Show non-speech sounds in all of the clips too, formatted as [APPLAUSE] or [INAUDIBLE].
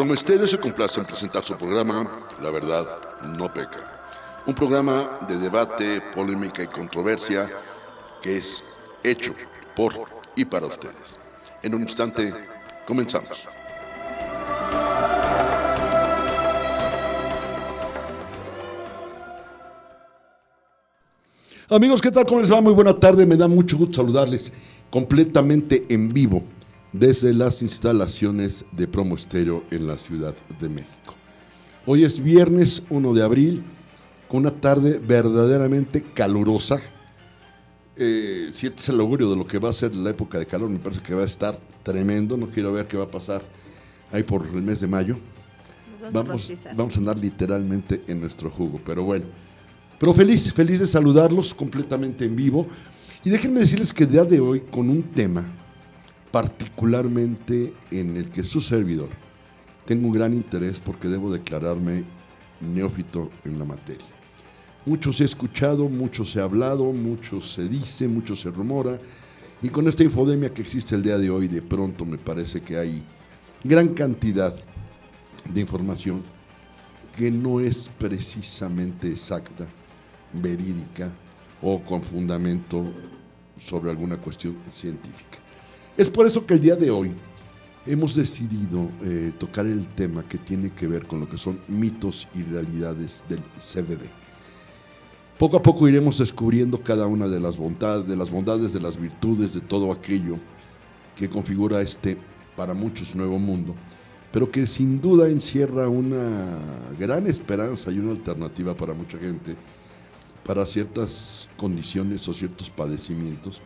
Promesterio se complace en presentar su programa La Verdad No Peca. Un programa de debate, polémica y controversia que es hecho por y para ustedes. En un instante, comenzamos. Amigos, ¿qué tal? ¿Cómo les va? Muy buena tarde. Me da mucho gusto saludarles completamente en vivo desde las instalaciones de Promo Estéreo en la Ciudad de México. Hoy es viernes 1 de abril, con una tarde verdaderamente calurosa. Eh, si este es el augurio de lo que va a ser la época de calor, me parece que va a estar tremendo. No quiero ver qué va a pasar ahí por el mes de mayo. Vamos, vamos a andar literalmente en nuestro jugo, pero bueno. Pero feliz, feliz de saludarlos completamente en vivo. Y déjenme decirles que el día de hoy con un tema particularmente en el que su servidor tengo un gran interés porque debo declararme neófito en la materia. Mucho se ha escuchado, mucho se ha hablado, mucho se dice, mucho se rumora. Y con esta infodemia que existe el día de hoy, de pronto me parece que hay gran cantidad de información que no es precisamente exacta verídica o con fundamento sobre alguna cuestión científica. Es por eso que el día de hoy hemos decidido eh, tocar el tema que tiene que ver con lo que son mitos y realidades del CBD. Poco a poco iremos descubriendo cada una de las bondades, de las bondades, de las virtudes, de todo aquello que configura este, para muchos, nuevo mundo, pero que sin duda encierra una gran esperanza y una alternativa para mucha gente para ciertas condiciones o ciertos padecimientos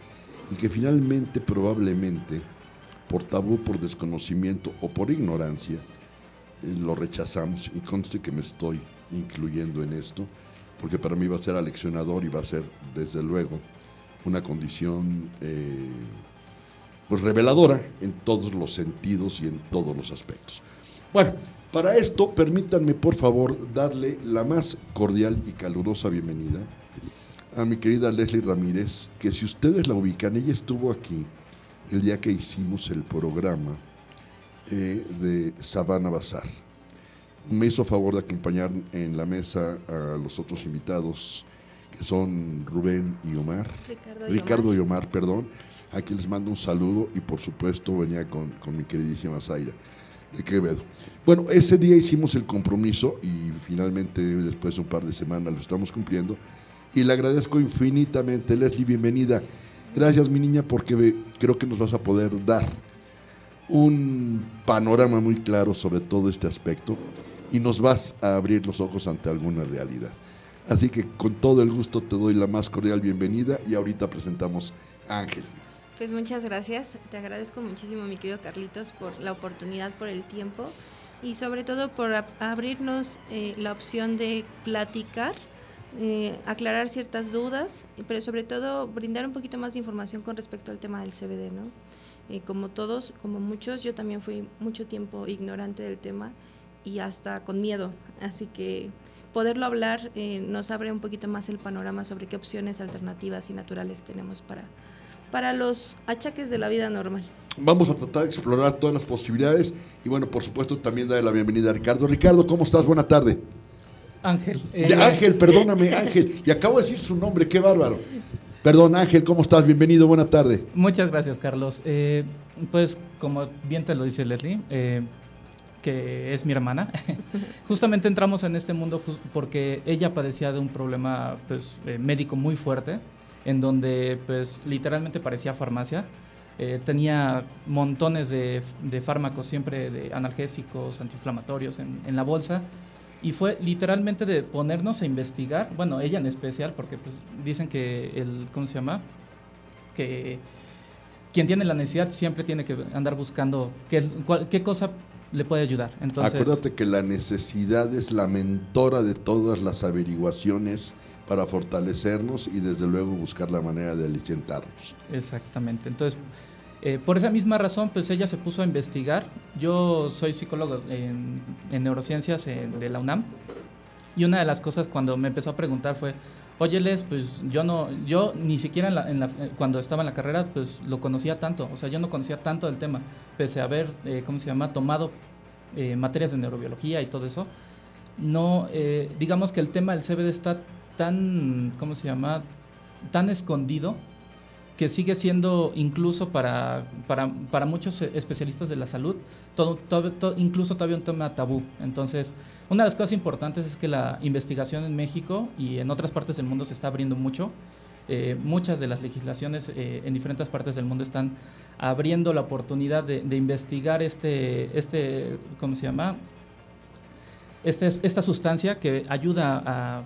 y que finalmente probablemente por tabú, por desconocimiento o por ignorancia eh, lo rechazamos y conste que me estoy incluyendo en esto porque para mí va a ser aleccionador y va a ser desde luego una condición eh, pues reveladora en todos los sentidos y en todos los aspectos. Bueno, para esto, permítanme por favor darle la más cordial y calurosa bienvenida a mi querida Leslie Ramírez, que si ustedes la ubican, ella estuvo aquí el día que hicimos el programa eh, de Sabana Bazar. Me hizo favor de acompañar en la mesa a los otros invitados, que son Rubén y Omar. Ricardo y, Ricardo Omar. y Omar, perdón. A quien les mando un saludo y por supuesto venía con, con mi queridísima Zaira de Quevedo. Bueno, ese día hicimos el compromiso y finalmente después de un par de semanas lo estamos cumpliendo. Y le agradezco infinitamente, Leslie, bienvenida. Gracias, mi niña, porque creo que nos vas a poder dar un panorama muy claro sobre todo este aspecto y nos vas a abrir los ojos ante alguna realidad. Así que con todo el gusto te doy la más cordial bienvenida y ahorita presentamos a Ángel. Pues muchas gracias, te agradezco muchísimo mi querido Carlitos por la oportunidad, por el tiempo y sobre todo por abrirnos eh, la opción de platicar, eh, aclarar ciertas dudas, pero sobre todo brindar un poquito más de información con respecto al tema del CBD, ¿no? Eh, como todos, como muchos, yo también fui mucho tiempo ignorante del tema y hasta con miedo, así que poderlo hablar eh, nos abre un poquito más el panorama sobre qué opciones alternativas y naturales tenemos para para los achaques de la vida normal. Vamos a tratar de explorar todas las posibilidades y bueno, por supuesto también darle la bienvenida a Ricardo. Ricardo, ¿cómo estás? Buena tarde. Ángel. eh, Ángel, perdóname, Ángel. Y acabo de decir su nombre, qué bárbaro. Perdón, Ángel, ¿cómo estás? Bienvenido, buena tarde. Muchas gracias, Carlos. Eh, pues, como bien te lo dice Leslie, eh, que es mi hermana, [LAUGHS] justamente entramos en este mundo porque ella padecía de un problema pues, eh, médico muy fuerte, en donde pues literalmente parecía farmacia. Eh, tenía montones de, de fármacos, siempre de analgésicos, antiinflamatorios en, en la bolsa. Y fue literalmente de ponernos a investigar, bueno, ella en especial, porque pues, dicen que el, ¿cómo se llama? Que quien tiene la necesidad siempre tiene que andar buscando qué, cuál- qué cosa le puede ayudar. Entonces, Acuérdate que la necesidad es la mentora de todas las averiguaciones para fortalecernos y desde luego buscar la manera de alicentarnos. Exactamente. Entonces, eh, por esa misma razón, pues ella se puso a investigar. Yo soy psicólogo en, en neurociencias en- de la UNAM. Y una de las cosas cuando me empezó a preguntar fue, oye Les, pues yo no, yo ni siquiera en la- en la- eh, cuando estaba en la carrera, pues lo conocía tanto. O sea, yo no conocía tanto del tema, pese a haber, eh, ¿cómo se llama?, tomado eh, materias de neurobiología y todo eso, no, eh, digamos que el tema del CBD está tan, ¿cómo se llama? Tan escondido que sigue siendo incluso para, para, muchos especialistas de la salud, todo, incluso todavía un tema tabú. Entonces, una de las cosas importantes es que la investigación en México y en otras partes del mundo se está abriendo mucho. Eh, muchas de las legislaciones eh, en diferentes partes del mundo están abriendo la oportunidad de, investigar este, este, ¿cómo se llama? Este, esta sustancia que ayuda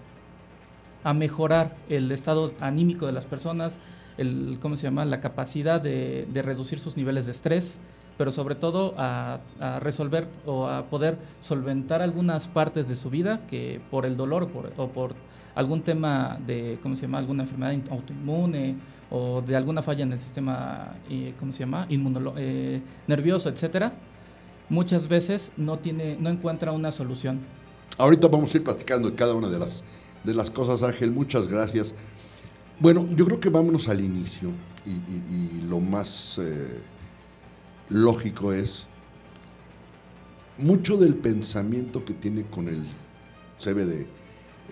a mejorar el estado anímico de las personas, el, ¿cómo se llama? la capacidad de, reducir sus niveles de estrés, pero sobre todo a, resolver o a poder solventar algunas partes de su vida que por el dolor o por algún tema de, ¿cómo se llama?, alguna enfermedad autoinmune o de alguna falla en el sistema, eh, ¿cómo se llama?, eh, nervioso, etcétera, muchas veces no, tiene, no encuentra una solución. Ahorita vamos a ir platicando de cada una de las, de las cosas, Ángel, muchas gracias. Bueno, yo creo que vámonos al inicio y, lo más eh, lógico es mucho del pensamiento que tiene con el CBD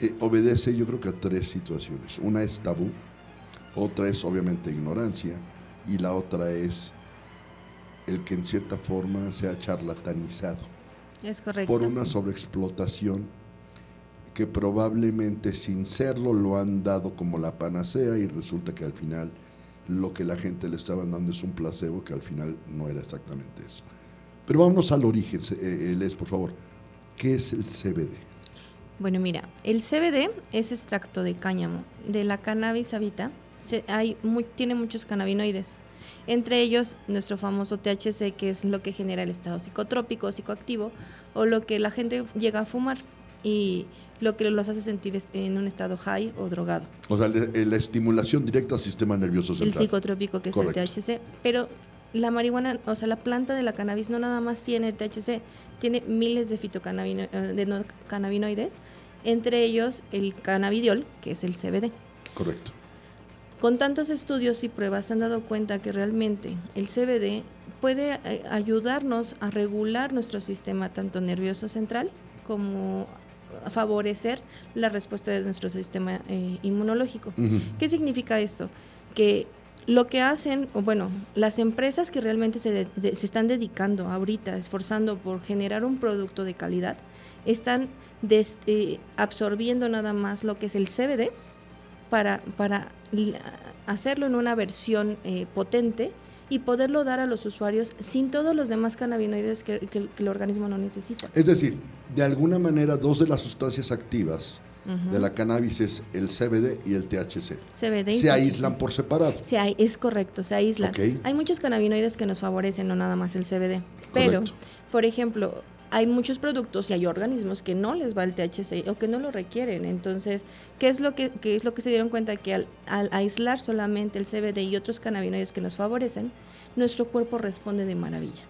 eh, obedece yo creo que a tres situaciones. Una es tabú, otra es obviamente ignorancia y la otra es el que en cierta forma se ha charlatanizado. Es correcto. Por una sobreexplotación que probablemente sin serlo lo han dado como la panacea y resulta que al final lo que la gente le estaba dando es un placebo que al final no era exactamente eso. Pero vámonos al origen, eh, Les, por favor. ¿Qué es el CBD? Bueno, mira, el CBD es extracto de cáñamo. De la cannabis habita, hay tiene muchos cannabinoides. Entre ellos, nuestro famoso THC, que es lo que genera el estado psicotrópico, psicoactivo, o lo que la gente llega a fumar y lo que los hace sentir en un estado high o drogado. O sea, la estimulación directa al sistema nervioso central. El psicotrópico que es el THC, pero la marihuana, o sea, la planta de la cannabis no nada más tiene el THC, tiene miles de fitocannabinoides, eh, entre ellos el cannabidiol, que es el CBD. Correcto. Con tantos estudios y pruebas se han dado cuenta que realmente el CBD puede eh, ayudarnos a regular nuestro sistema tanto nervioso central como favorecer la respuesta de nuestro sistema eh, inmunológico. ¿Qué significa esto? Que lo que hacen, bueno, las empresas que realmente se, se, están dedicando ahorita, esforzando por generar un producto de calidad, están eh, absorbiendo nada más lo que es el CBD para, para hacerlo en una versión eh, potente y poderlo dar a los usuarios sin todos los demás cannabinoides que, el organismo no necesita. Es decir, de alguna manera dos de las sustancias activas de la cannabis es el CBD y el THC. CBD se aíslan por separado. Se es correcto, se aíslan. Hay muchos cannabinoides que nos favorecen, no nada más el CBD. Pero, por ejemplo, hay muchos productos y hay organismos que no les va el THC o que no lo requieren. Entonces, ¿qué es lo que, es lo que se dieron cuenta? Que al, aislar solamente el CBD y otros cannabinoides que nos favorecen, nuestro cuerpo responde de maravilla.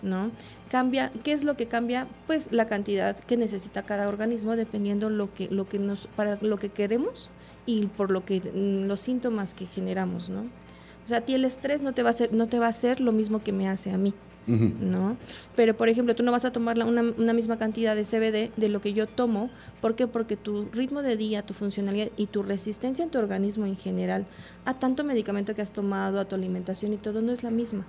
¿No? Cambia, ¿qué es lo que cambia? Pues la cantidad que necesita cada organismo dependiendo lo que, lo que nos, para lo que queremos y por lo que mm, los síntomas que generamos, ¿no? O sea, a ti el estrés no te va a hacer, no te va a hacer lo mismo que me hace a mí. ¿No? Pero, por ejemplo, tú no vas a tomar una, una, misma cantidad de CBD de lo que yo tomo. ¿Por qué? Porque tu ritmo de día, tu funcionalidad y tu resistencia en tu organismo en general a tanto medicamento que has tomado, a tu alimentación y todo, no es la misma.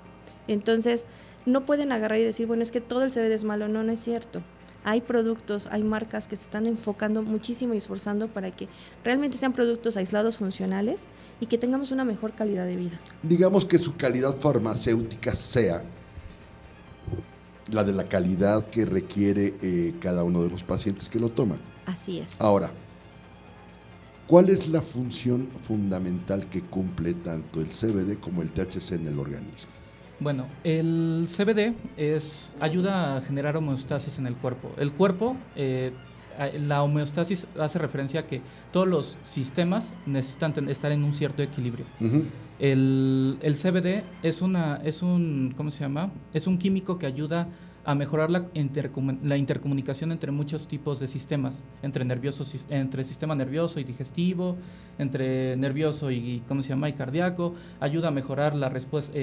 Entonces, no pueden agarrar y decir, bueno, es que todo el CBD es malo. No, no es cierto hay productos, hay marcas que se están enfocando muchísimo y esforzando para que realmente sean productos aislados, funcionales y que tengamos una mejor calidad de vida. Digamos que su calidad farmacéutica sea la de la calidad que requiere eh, cada uno de los pacientes que lo toman. Así es. Ahora, ¿cuál es la función fundamental que cumple tanto el CBD como el THC en el organismo? Bueno, el CBD es, ayuda a generar homeostasis en el cuerpo. El cuerpo, eh, la homeostasis hace referencia a que todos los sistemas necesitan estar en un cierto equilibrio. El, el, CBD es una, es un, ¿cómo se llama? Es un químico que ayuda a mejorar la, la intercomunicación entre muchos tipos de sistemas, entre nerviosos, entre sistema nervioso y digestivo, entre nervioso y, ¿cómo se llama? y cardíaco, ayuda a mejorar la respuesta,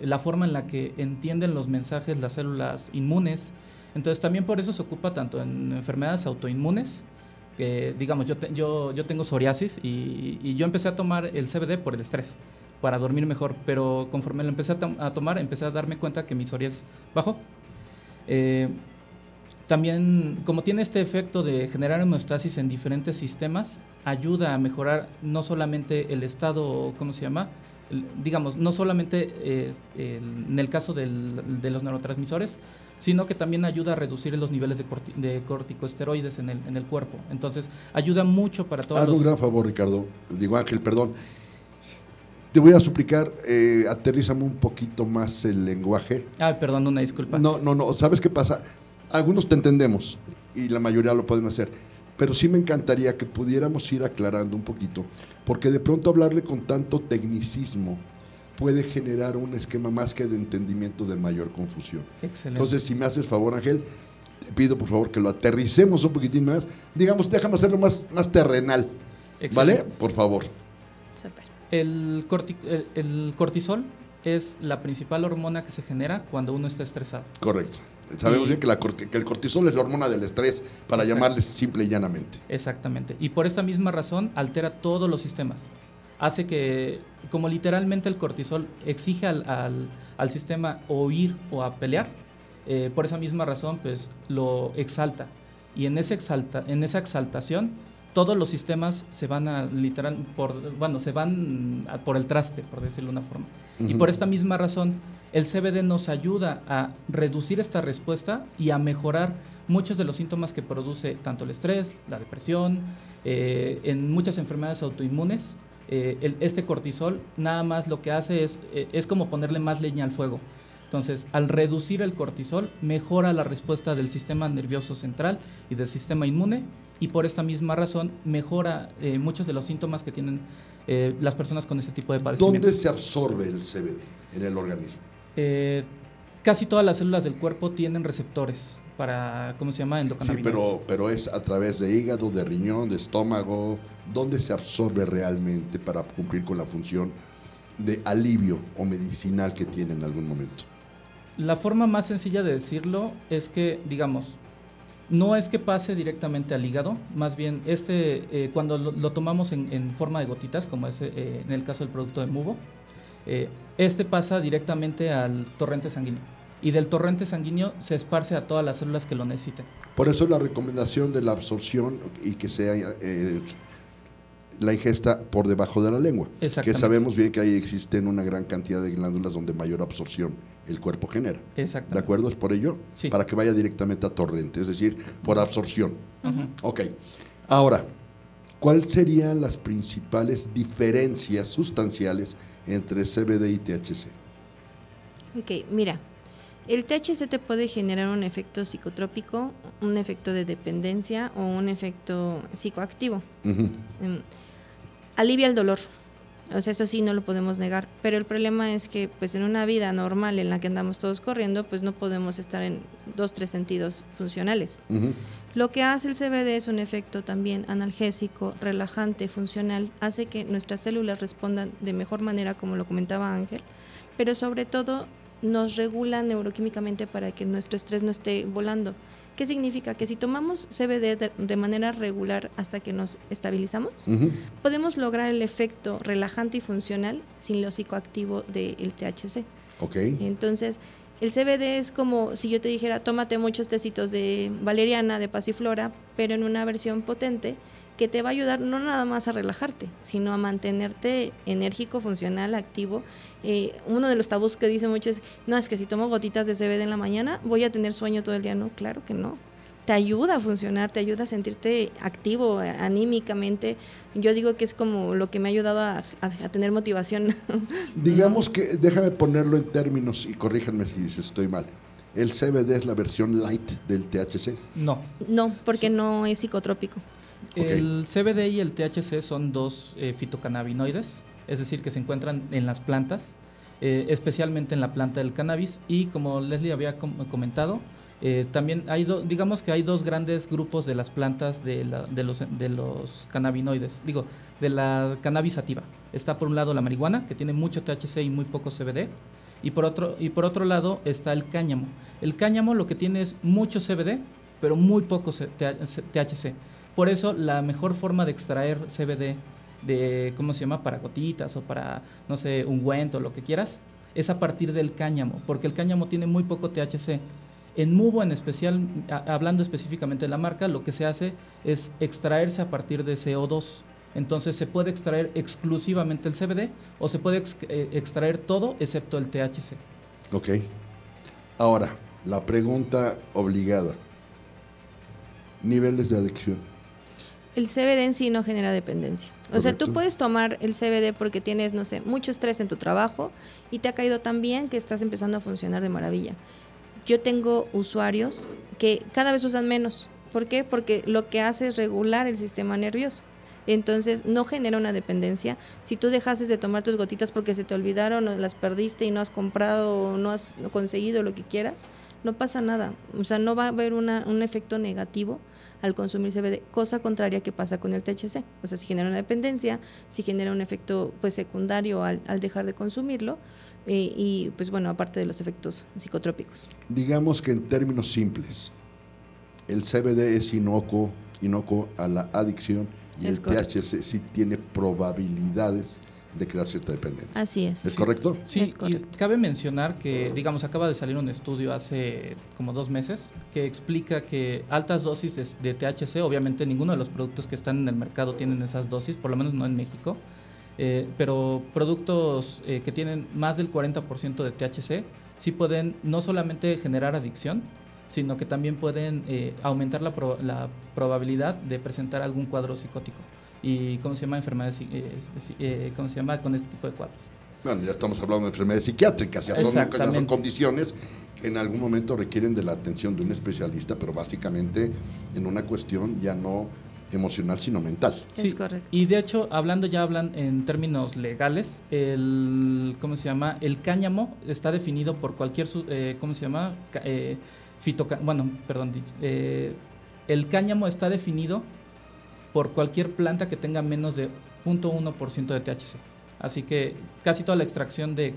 la forma en la que entienden los mensajes las células inmunes. Entonces también por eso se ocupa tanto en enfermedades autoinmunes, que digamos, yo, yo, yo tengo psoriasis y, yo empecé a tomar el CBD por el estrés, para dormir mejor, pero conforme lo empecé a, tomar, empecé a darme cuenta que mi psoriasis bajó. Eh, también, como tiene este efecto de generar homeostasis en diferentes sistemas, ayuda a mejorar no solamente el estado, ¿cómo se llama? digamos, no solamente eh, en el caso de los neurotransmisores, sino que también ayuda a reducir los niveles de, corticosteroides en el, en el, cuerpo. Entonces, ayuda mucho para todos. Haz un gran favor, Ricardo. Digo, Ángel, perdón. Te voy a suplicar, eh, aterrízame un poquito más el lenguaje. Ah, perdón, una disculpa. No, no, no. ¿Sabes qué pasa? Algunos te entendemos y la mayoría lo pueden hacer. Pero sí me encantaría que pudiéramos ir aclarando un poquito, porque de pronto hablarle con tanto tecnicismo puede generar un esquema más que de entendimiento de mayor confusión. Excelente. Entonces, si me haces favor, Ángel, te pido por favor que lo aterricemos un poquitín más. Digamos, déjame hacerlo más, más terrenal. ¿Vale? Por favor. El, el, cortisol es la principal hormona que se genera cuando uno está estresado. Correcto. Sabemos bien que, la, que, el cortisol es la hormona del estrés, para llamarle simple y llanamente. Exactamente. Y por esta misma razón altera todos los sistemas hace que, como literalmente el cortisol exige al, al, sistema o ir o a pelear, eh, por esa misma razón, pues lo exalta. Y en, ese exalta, en esa exaltación, todos los sistemas se van a literal, por, bueno, se van por el traste, por decirlo de una forma. Y por esta misma razón, el CBD nos ayuda a reducir esta respuesta y a mejorar muchos de los síntomas que produce tanto el estrés, la depresión, eh, en muchas enfermedades autoinmunes eh, este cortisol nada más lo que hace es, eh, es como ponerle más leña al fuego. Entonces, al reducir el cortisol, mejora la respuesta del sistema nervioso central y del sistema inmune y por esta misma razón mejora eh, muchos de los síntomas que tienen las personas con este tipo de padecimientos. ¿Dónde se absorbe el CBD en el organismo? casi todas las células del cuerpo tienen receptores para, ¿cómo se llama? Sí, pero, pero es a través de hígado, de riñón, de estómago, ¿dónde se absorbe realmente para cumplir con la función de alivio o medicinal que tiene en algún momento? La forma más sencilla de decirlo es que, digamos, no es que pase directamente al hígado, más bien este, eh, cuando lo, tomamos en, forma de gotitas, como es eh, en el caso del producto de Mubo, eh, este pasa directamente al torrente sanguíneo y del torrente sanguíneo se esparce a todas las células que lo necesiten. Por eso la recomendación de la absorción y que sea eh, la ingesta por debajo de la lengua. Que sabemos bien que ahí existen una gran cantidad de glándulas donde mayor absorción el cuerpo genera. Exacto. ¿De acuerdo? Es por ello. Sí. Para que vaya directamente a torrente, es decir, por absorción. Ok. Ahora, ¿cuáles serían las principales diferencias sustanciales entre CBD y THC? Ok, mira, el THC te puede generar un efecto psicotrópico, un efecto de dependencia o un efecto psicoactivo. Em, alivia el dolor. O sea, eso sí no lo podemos negar, pero el problema es que pues en una vida normal en la que andamos todos corriendo, pues no podemos estar en dos, tres sentidos funcionales. Lo que hace el CBD es un efecto también analgésico, relajante, funcional, hace que nuestras células respondan de mejor manera, como lo comentaba Ángel, pero sobre todo nos regula neuroquímicamente para que nuestro estrés no esté volando. ¿Qué significa? Que si tomamos CBD de, manera regular hasta que nos estabilizamos, podemos lograr el efecto relajante y funcional sin lo psicoactivo del THC. Okay. Entonces, el CBD es como si yo te dijera, tómate muchos tecitos de valeriana, de pasiflora, pero en una versión potente que te va a ayudar no nada más a relajarte, sino a mantenerte enérgico, funcional, activo. Eh, uno de los tabús que dice mucho es, no, es que si tomo gotitas de CBD en la mañana voy a tener sueño todo el día. No, claro que no. Te ayuda a funcionar, te ayuda a sentirte activo anímicamente. Yo digo que es como lo que me ha ayudado a, tener motivación. [LAUGHS] Digamos que, déjame ponerlo en términos y corríjanme si estoy mal. ¿El CBD es la versión light del THC? No. No, porque no es psicotrópico. El CBD y el THC son dos eh, fitocannabinoides, es decir, que se encuentran en las plantas, eh, especialmente en la planta del cannabis. Y como Leslie había comentado, eh, también hay, digamos que hay dos grandes grupos de las plantas de, los, de los cannabinoides, digo, de la cannabis sativa. Está por un lado la marihuana, que tiene mucho THC y muy poco CBD, Y por otro, y por otro lado está el cáñamo. El cáñamo lo que tiene es mucho CBD, pero muy poco THC. Por eso la mejor forma de extraer CBD de, ¿cómo se llama? Para gotitas o para, no sé, un ungüento, lo que quieras, es a partir del cáñamo, porque el cáñamo tiene muy poco THC. En Mubo en especial, hablando específicamente de la marca, lo que se hace es extraerse a partir de CO2. Entonces se puede extraer exclusivamente el CBD o se puede eh, extraer todo excepto el THC. Ok. Ahora, la pregunta obligada. Niveles de adicción. El CBD en sí no genera dependencia. O sea, tú puedes tomar el CBD porque tienes, no sé, mucho estrés en tu trabajo y te ha caído tan bien que estás empezando a funcionar de maravilla. Yo tengo usuarios que cada vez usan menos. ¿Por qué? Porque lo que hace es regular el sistema nervioso. Entonces no genera una dependencia. Si tú dejases de tomar tus gotitas porque se te olvidaron o las perdiste y no has comprado o no has conseguido lo que quieras, no pasa nada. O sea, no va a haber un efecto negativo al consumir CBD, cosa contraria que pasa con el THC. O sea, si genera una dependencia, si genera un efecto pues secundario al, dejar de consumirlo eh, y pues bueno, aparte de los efectos psicotrópicos. Digamos que en términos simples, el CBD es inocuo, inocuo a la adicción y el THC sí tiene probabilidades de crear cierta dependencia. Así es. ¿Es correcto? Sí, Y cabe mencionar que, digamos, acaba de salir un estudio hace como dos meses que explica que altas dosis de, THC, obviamente ninguno de los productos que están en el mercado tienen esas dosis, por lo menos no en México, eh, pero productos eh, que tienen más del 40% de THC sí pueden no solamente generar adicción, sino que también pueden eh, aumentar la, la, probabilidad de presentar algún cuadro psicótico. ¿Y cómo se llama enfermedades? Eh, eh, ¿Cómo se llama con este tipo de cuadros? Bueno, ya estamos hablando de enfermedades psiquiátricas, ya son, ya son condiciones que en algún momento requieren de la atención de un especialista, pero básicamente en una cuestión ya no emocional, sino mental. Sí, es correcto. Y de hecho, hablando ya hablan en términos legales, el, ¿cómo se llama? El cáñamo está definido por cualquier, eh, ¿cómo se llama? Eh, bueno, perdón, eh, el cáñamo está definido por cualquier planta que tenga menos de 0.1% de THC. Así que casi toda la extracción de,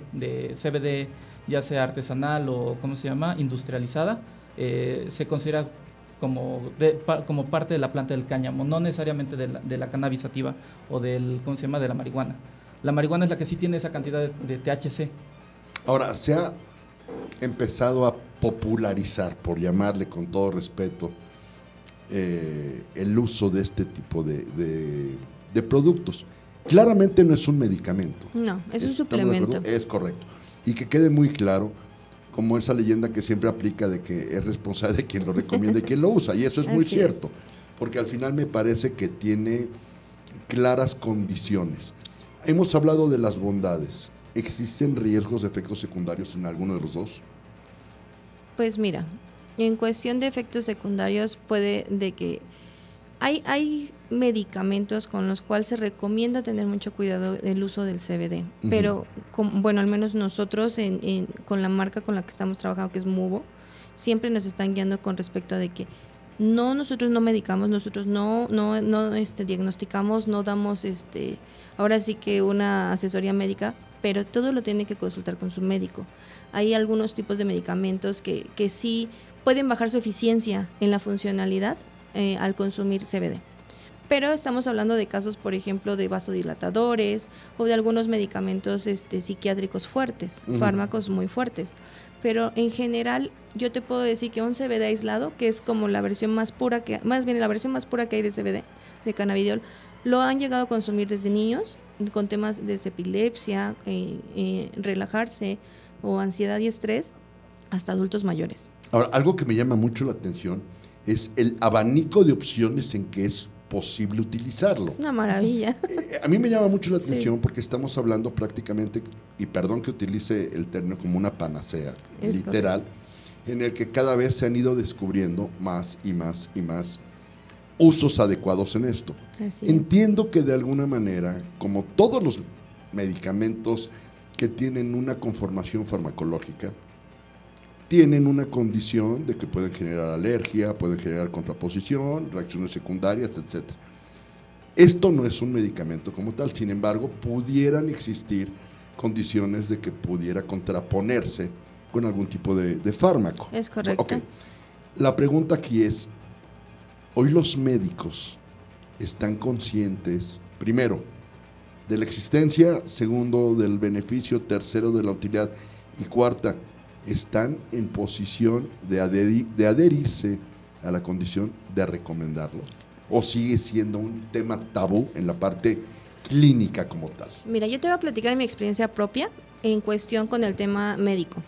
CBD, ya sea artesanal o, ¿cómo se llama?, industrializada, eh, se considera como, como parte de la planta del cáñamo, no necesariamente de la, de la o del, ¿cómo se llama?, de la marihuana. La marihuana es la que sí tiene esa cantidad de, de THC. Ahora, se ha empezado a popularizar, por llamarle con todo respeto, eh, el uso de este tipo de, productos. Claramente no es un medicamento. No, es un suplemento. Es correcto. Y que quede muy claro, como esa leyenda que siempre aplica de que es responsable de quien lo recomienda y quien lo usa. Y eso es [LAUGHS] muy cierto, porque al final me parece que tiene claras condiciones. Hemos hablado de las bondades. ¿Existen riesgos de efectos secundarios en alguno de los dos? Pues mira, en cuestión de efectos secundarios puede de que hay, hay medicamentos con los cuales se recomienda tener mucho cuidado del uso del CBD, pero bueno, al menos nosotros en, con la marca con la que estamos trabajando, que es Mubo, siempre nos están guiando con respecto a de que no nosotros no medicamos, nosotros no no no este diagnosticamos, no damos este ahora sí que una asesoría médica, pero todo lo tiene que consultar con su médico. Hay algunos tipos de medicamentos que, que sí pueden bajar su eficiencia en la funcionalidad eh, al consumir CBD. Pero estamos hablando de casos, por ejemplo, de vasodilatadores o de algunos medicamentos este, psiquiátricos fuertes, fármacos muy fuertes. Pero en general, yo te puedo decir que un CBD aislado, que es como la versión más pura, que más bien la versión más pura que hay de CBD, de cannabidiol, lo han llegado a consumir desde niños con temas de epilepsia, eh, eh, relajarse o ansiedad y estrés, hasta adultos mayores. Ahora, algo que me llama mucho la atención es el abanico de opciones en que es posible utilizarlo. Es una maravilla. [LAUGHS] Eh, a mí me llama mucho la atención porque estamos hablando prácticamente, y perdón que utilice el término como una panacea, literal, en el que cada vez se han ido descubriendo más y más y más usos adecuados en esto. Entiendo que de alguna manera, como todos los medicamentos que tienen una conformación farmacológica, tienen una condición de que pueden generar alergia, pueden generar contraposición, reacciones secundarias, etc. Esto no es un medicamento como tal, sin embargo, pudieran existir condiciones de que pudiera contraponerse con algún tipo de, fármaco. Es correcto. La pregunta aquí es, hoy los médicos están conscientes, primero, de la existencia, segundo, del beneficio, tercero, de la utilidad y cuarta, están en posición de, adherirse a la condición de recomendarlo? ¿O sigue siendo un tema tabú en la parte clínica como tal? Mira, yo te voy a platicar mi experiencia propia en cuestión con el tema médico.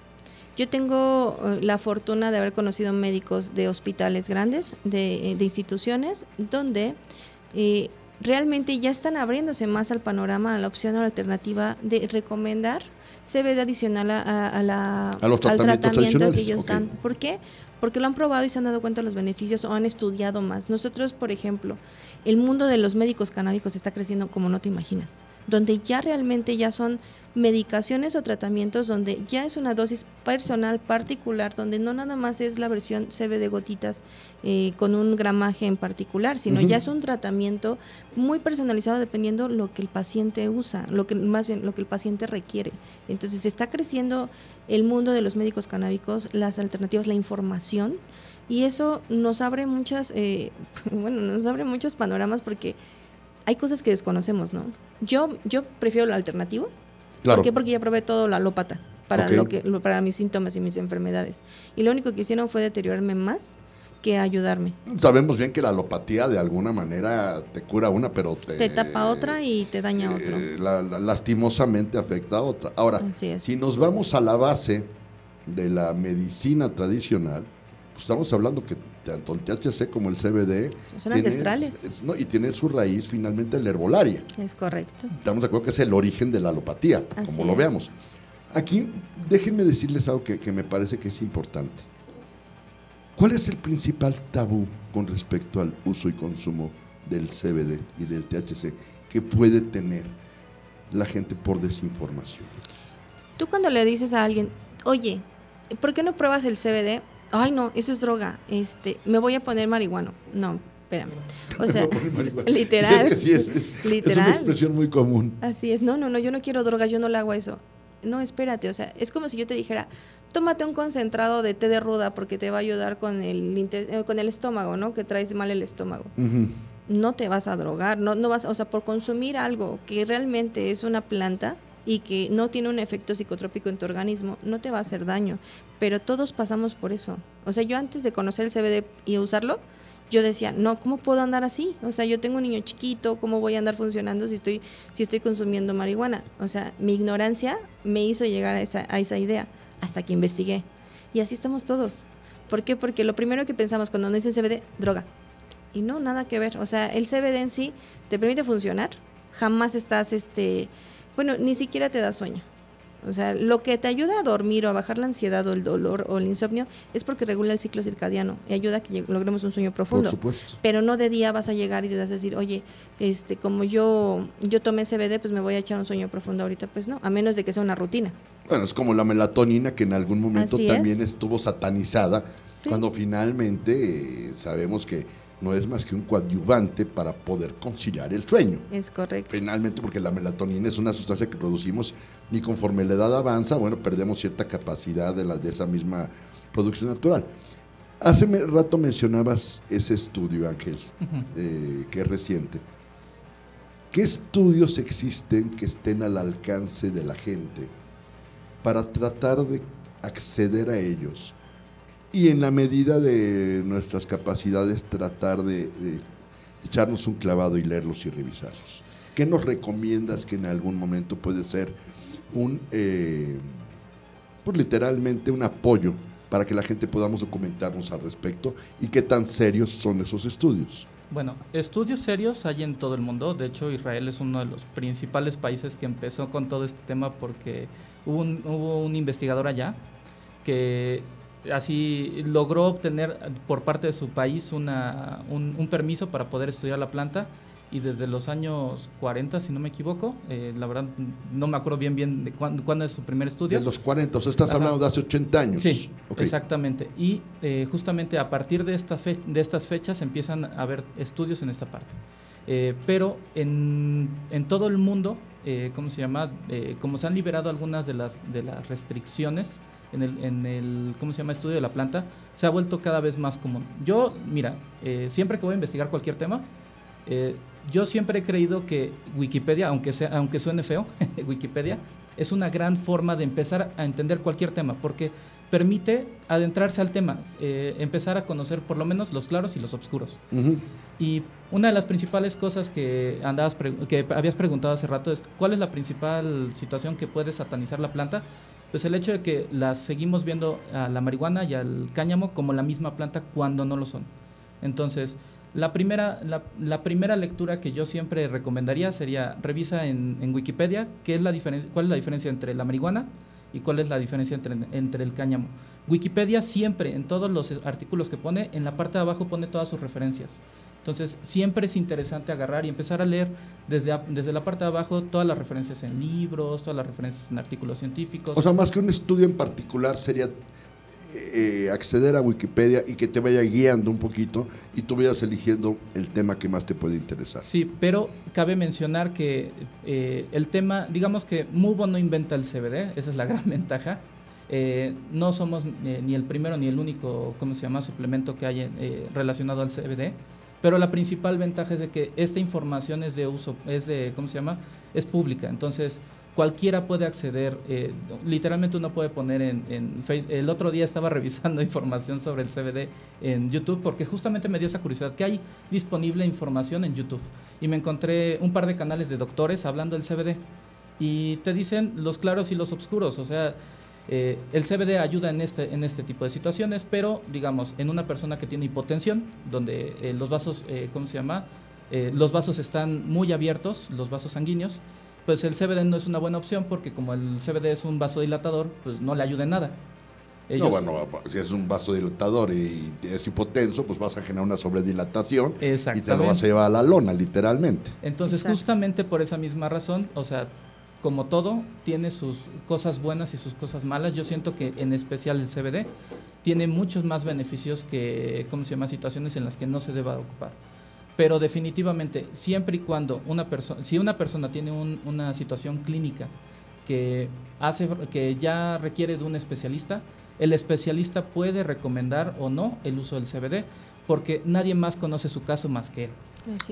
Yo tengo eh, la fortuna de haber conocido médicos de hospitales grandes, de, eh, instituciones, donde eh, realmente ya están abriéndose más al panorama, a la opción o la alternativa de recomendar CBD adicional a, la, al tratamiento que ellos dan. ¿Por qué? Porque lo han probado y se han dado cuenta de los beneficios o han estudiado más. Nosotros, por ejemplo, el mundo de los médicos canábicos está creciendo como no te imaginas, donde ya realmente ya son medicaciones o tratamientos donde ya es una dosis personal particular, donde no nada más es la versión CB de gotitas eh, con un gramaje en particular, sino ya es un tratamiento muy personalizado dependiendo lo que el paciente usa, lo que más bien lo que el paciente requiere. Entonces está creciendo el mundo de los médicos canábicos, las alternativas, la información y eso nos abre muchas, eh, [LAUGHS] bueno, nos abre muchos panoramas porque hay cosas que desconocemos, ¿no? Yo, yo prefiero lo alternativo, ¿Por qué? Porque ya probé todo la alópata para, lo que, para mis síntomas y mis enfermedades. Y lo único que hicieron fue deteriorarme más que ayudarme. Sabemos bien que la alopatía de alguna manera te cura una, pero te... Te tapa otra y te daña eh, otra. lastimosamente afecta a otra. Ahora, si nos vamos a la base de la medicina tradicional, pues estamos hablando que tanto el THC como el CBD son ancestrales. y tiene su raíz finalmente en la herbolaria. Es correcto. Estamos de acuerdo que es el origen de la alopatía, como lo veamos. Aquí, déjenme decirles algo que, que me parece que es importante. ¿Cuál es el principal tabú con respecto al uso y consumo del CBD y del THC que puede tener la gente por desinformación? Tú cuando le dices a alguien, oye, ¿por qué no pruebas el CBD? ay no, eso es droga, este, me voy a poner marihuano. No, espérame. O sea, [LAUGHS] [LAUGHS] literal. Es que sí, es, literal. es una expresión muy común. Así es, no, no, no, yo no quiero drogas, yo no le hago eso. No, espérate, o sea, es como si yo te dijera, tómate un concentrado de té de ruda porque te va a ayudar con el, eh, con el estómago, ¿no? Que traes mal el estómago. No te vas a drogar, no, no vas, o sea, por consumir algo que realmente es una planta, y que no tiene un efecto psicotrópico en tu organismo, no te va a hacer daño. Pero todos pasamos por eso. O sea, yo antes de conocer el CBD y usarlo, yo decía, no, ¿cómo puedo andar así? O sea, yo tengo un niño chiquito, ¿cómo voy a andar funcionando si estoy, si estoy consumiendo marihuana? O sea, mi ignorancia me hizo llegar a esa, a esa idea hasta que investigué. Y así estamos todos. ¿Por qué? Porque lo primero que pensamos cuando no dicen CBD, droga. Y no, nada que ver. O sea, el CBD en sí te permite funcionar. Jamás estás este, bueno, ni siquiera te da sueño. O sea, lo que te ayuda a dormir o a bajar la ansiedad o el dolor o el insomnio es porque regula el ciclo circadiano y ayuda a que logremos un sueño profundo. Por supuesto. Pero no de día vas a llegar y te vas a decir, oye, este, como yo, yo tomé CBD, pues me voy a echar un sueño profundo ahorita. Pues no, a menos de que sea una rutina. Bueno, es como la melatonina que en algún momento también estuvo satanizada, cuando finalmente eh, sabemos que no es más que un coadyuvante para poder conciliar el sueño. Es correcto. Finalmente, porque la melatonina es una sustancia que producimos y conforme la edad avanza, bueno, perdemos cierta capacidad de, la, de esa misma producción natural. Hace rato mencionabas ese estudio, Ángel, eh, que es reciente. ¿Qué estudios existen que estén al alcance de la gente para tratar de acceder a ellos? y en la medida de nuestras capacidades tratar de, echarnos un clavado y leerlos y revisarlos. ¿Qué nos recomiendas que en algún momento puede ser un, eh, pues literalmente un apoyo para que la gente podamos documentarnos al respecto y qué tan serios son esos estudios? Bueno, estudios serios hay en todo el mundo. De hecho, Israel es uno de los principales países que empezó con todo este tema porque hubo un, investigador allá que así logró obtener por parte de su país una, un, permiso para poder estudiar la planta y desde los años 40, si no me equivoco, eh, la verdad no me acuerdo bien bien de cuándo, es su primer estudio. De los 40, o sea, estás hablando de hace 80 años. Sí, exactamente. Y eh, justamente a partir de, esta de estas fechas empiezan a haber estudios en esta parte. Eh, pero en, en todo el mundo eh, ¿cómo se llama? Eh, como se han liberado algunas de las, de las restricciones en el, en el, ¿cómo se llama? Estudio de la planta, se ha vuelto cada vez más común. Yo, mira, eh, siempre que voy a investigar cualquier tema, yo siempre he creído que Wikipedia, aunque, sea, aunque suene feo, [LAUGHS] Wikipedia, es una gran forma de empezar a entender cualquier tema, porque permite adentrarse al tema, eh, empezar a conocer por lo menos los claros y los oscuros. Y una de las principales cosas que, andabas que habías preguntado hace rato es, ¿cuál es la principal situación que puede satanizar la planta? Pues el hecho de que las seguimos viendo a la marihuana y al cáñamo como la misma planta cuando no lo son. Entonces, la primera, la, primera lectura que yo siempre recomendaría sería revisa en, en Wikipedia qué es la diferencia, cuál es la diferencia entre la marihuana y cuál es la diferencia entre, entre el cáñamo. Wikipedia siempre, en todos los artículos que pone, en la parte de abajo pone todas sus referencias. Entonces, siempre es interesante agarrar y empezar a leer desde, desde la parte de abajo todas las referencias en libros, todas las referencias en artículos científicos. O sea, más que un estudio en particular, sería eh, acceder a Wikipedia y que te vaya guiando un poquito y tú vayas eligiendo el tema que más te puede interesar. Sí, pero cabe mencionar que eh, el tema, digamos que Mubo no inventa el CBD, esa es la [LAUGHS] gran ventaja. Eh, no somos ni el primero ni el único, ¿cómo se llama?, suplemento que hay relacionado al CBD, pero la principal ventaja es de que esta información es de uso, es de, ¿cómo se llama?, es pública. Entonces, cualquiera puede acceder, eh, literalmente uno puede poner en, Facebook, el otro día estaba [LAUGHS] revisando información sobre el CBD en YouTube porque justamente me dio esa curiosidad, que hay disponible información en YouTube y me encontré un par de canales de doctores hablando del CBD y te dicen los claros y los oscuros, o sea, eh, el CBD ayuda en este, en este tipo de situaciones, pero digamos, en una persona que tiene hipotensión, donde eh, los vasos, ¿cómo se llama? los vasos están muy abiertos, los vasos sanguíneos, pues el CBD no es una buena opción porque como el CBD es un vasodilatador, pues no le ayuda en nada. no, bueno, si es un vasodilatador y es hipotenso, pues vas a generar una sobredilatación y te lo vas a llevar a la lona, literalmente. Entonces, justamente por esa misma razón, o sea, como todo, tiene sus cosas buenas y sus cosas malas. Yo siento que en especial el CBD tiene muchos más beneficios que, ¿cómo se llama?, situaciones en las que no se deba ocupar pero definitivamente, siempre y cuando una persona, si una persona tiene una situación clínica que, hace, que ya requiere de un especialista, el especialista puede recomendar o no el uso del CBD, porque nadie más conoce su caso más que él.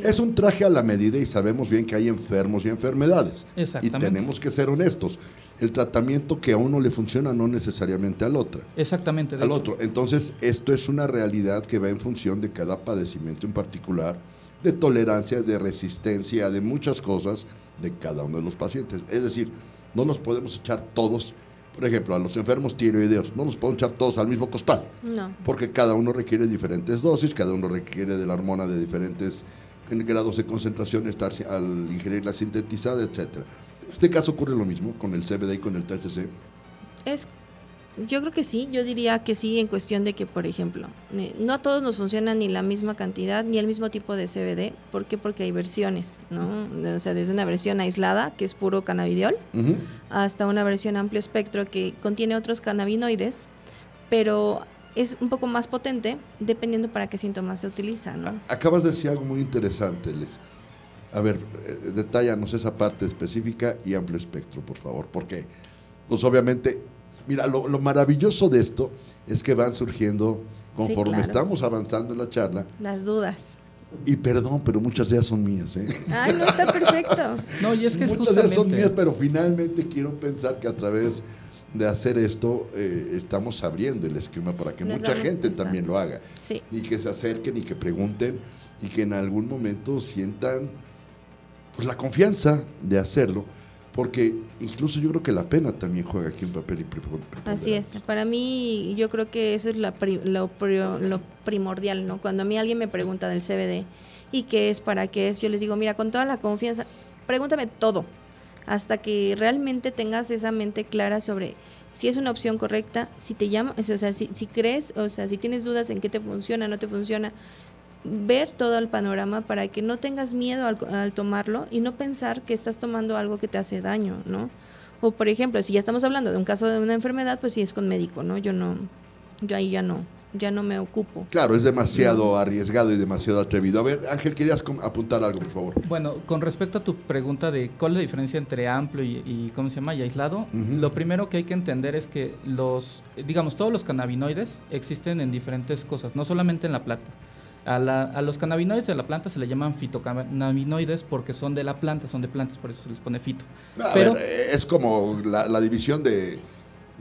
Es un traje a la medida y sabemos bien que hay enfermos y enfermedades. Y tenemos que ser honestos. El tratamiento que a uno le funciona no necesariamente al otro. Exactamente. al otro. Entonces, esto es una realidad que va en función de cada padecimiento en particular, de tolerancia, de resistencia, de muchas cosas de cada uno de los pacientes. Es decir, no nos podemos echar todos por ejemplo, a los enfermos tiroideos, no los podemos echar todos al mismo costal. No. Porque cada uno requiere diferentes dosis, cada uno requiere de la hormona de diferentes grados de concentración estar, al ingerirla sintetizada, etcétera. En este caso ocurre lo mismo con el CBD y con el THC. Es yo creo que sí, yo diría que sí en cuestión de que, por ejemplo, eh, no a todos nos funciona ni la misma cantidad ni el mismo tipo de CBD. ¿Por qué? Porque hay versiones, ¿no? O sea, desde una versión aislada, que es puro cannabidiol, hasta una versión amplio espectro que contiene otros cannabinoides, pero es un poco más potente dependiendo para qué síntomas se utiliza, ¿no? Acabas de decir algo muy interesante, Les. A ver, eh, detállanos esa parte específica y amplio espectro, por favor, porque, pues obviamente Mira, lo, maravilloso de esto es que van surgiendo, conforme estamos avanzando en la charla. Las dudas. Y perdón, pero muchas de ellas son mías. ¿eh? Ay, no está perfecto. no, y es que muchas de ellas son mías, pero finalmente quiero pensar que a través de hacer esto eh, estamos abriendo el esquema para que mucha gente también lo haga. Sí. Y que se acerquen y que pregunten y que en algún momento sientan pues, la confianza de hacerlo porque incluso yo creo que la pena también juega aquí un papel importante. Así es, para mí yo creo que eso es lo, lo, primordial, ¿no? Cuando a mí alguien me pregunta del CBD y qué es, para qué es, yo les digo, mira, con toda la confianza, pregúntame todo, hasta que realmente tengas esa mente clara sobre si es una opción correcta, si te llama, o sea, si, si crees, o sea, si tienes dudas en qué te funciona, no te funciona, ver todo el panorama para que no tengas miedo al, tomarlo y no pensar que estás tomando algo que te hace daño, ¿no? O por ejemplo, si ya estamos hablando de un caso de una enfermedad, pues sí es con médico, ¿no? Yo no, yo ahí ya no, ya no me ocupo. Claro, es demasiado arriesgado y demasiado atrevido. A ver, Ángel, querías apuntar algo, por favor. Bueno, con respecto a tu pregunta de cuál es la diferencia entre amplio y, ¿cómo se llama? Y aislado, lo primero que hay que entender es que los, digamos, todos los cannabinoides existen en diferentes cosas, no solamente en la planta. A, los cannabinoides de la planta se le llaman fitocannabinoides porque son de la planta, son de plantas, por eso se les pone fito. Pero, es como la división de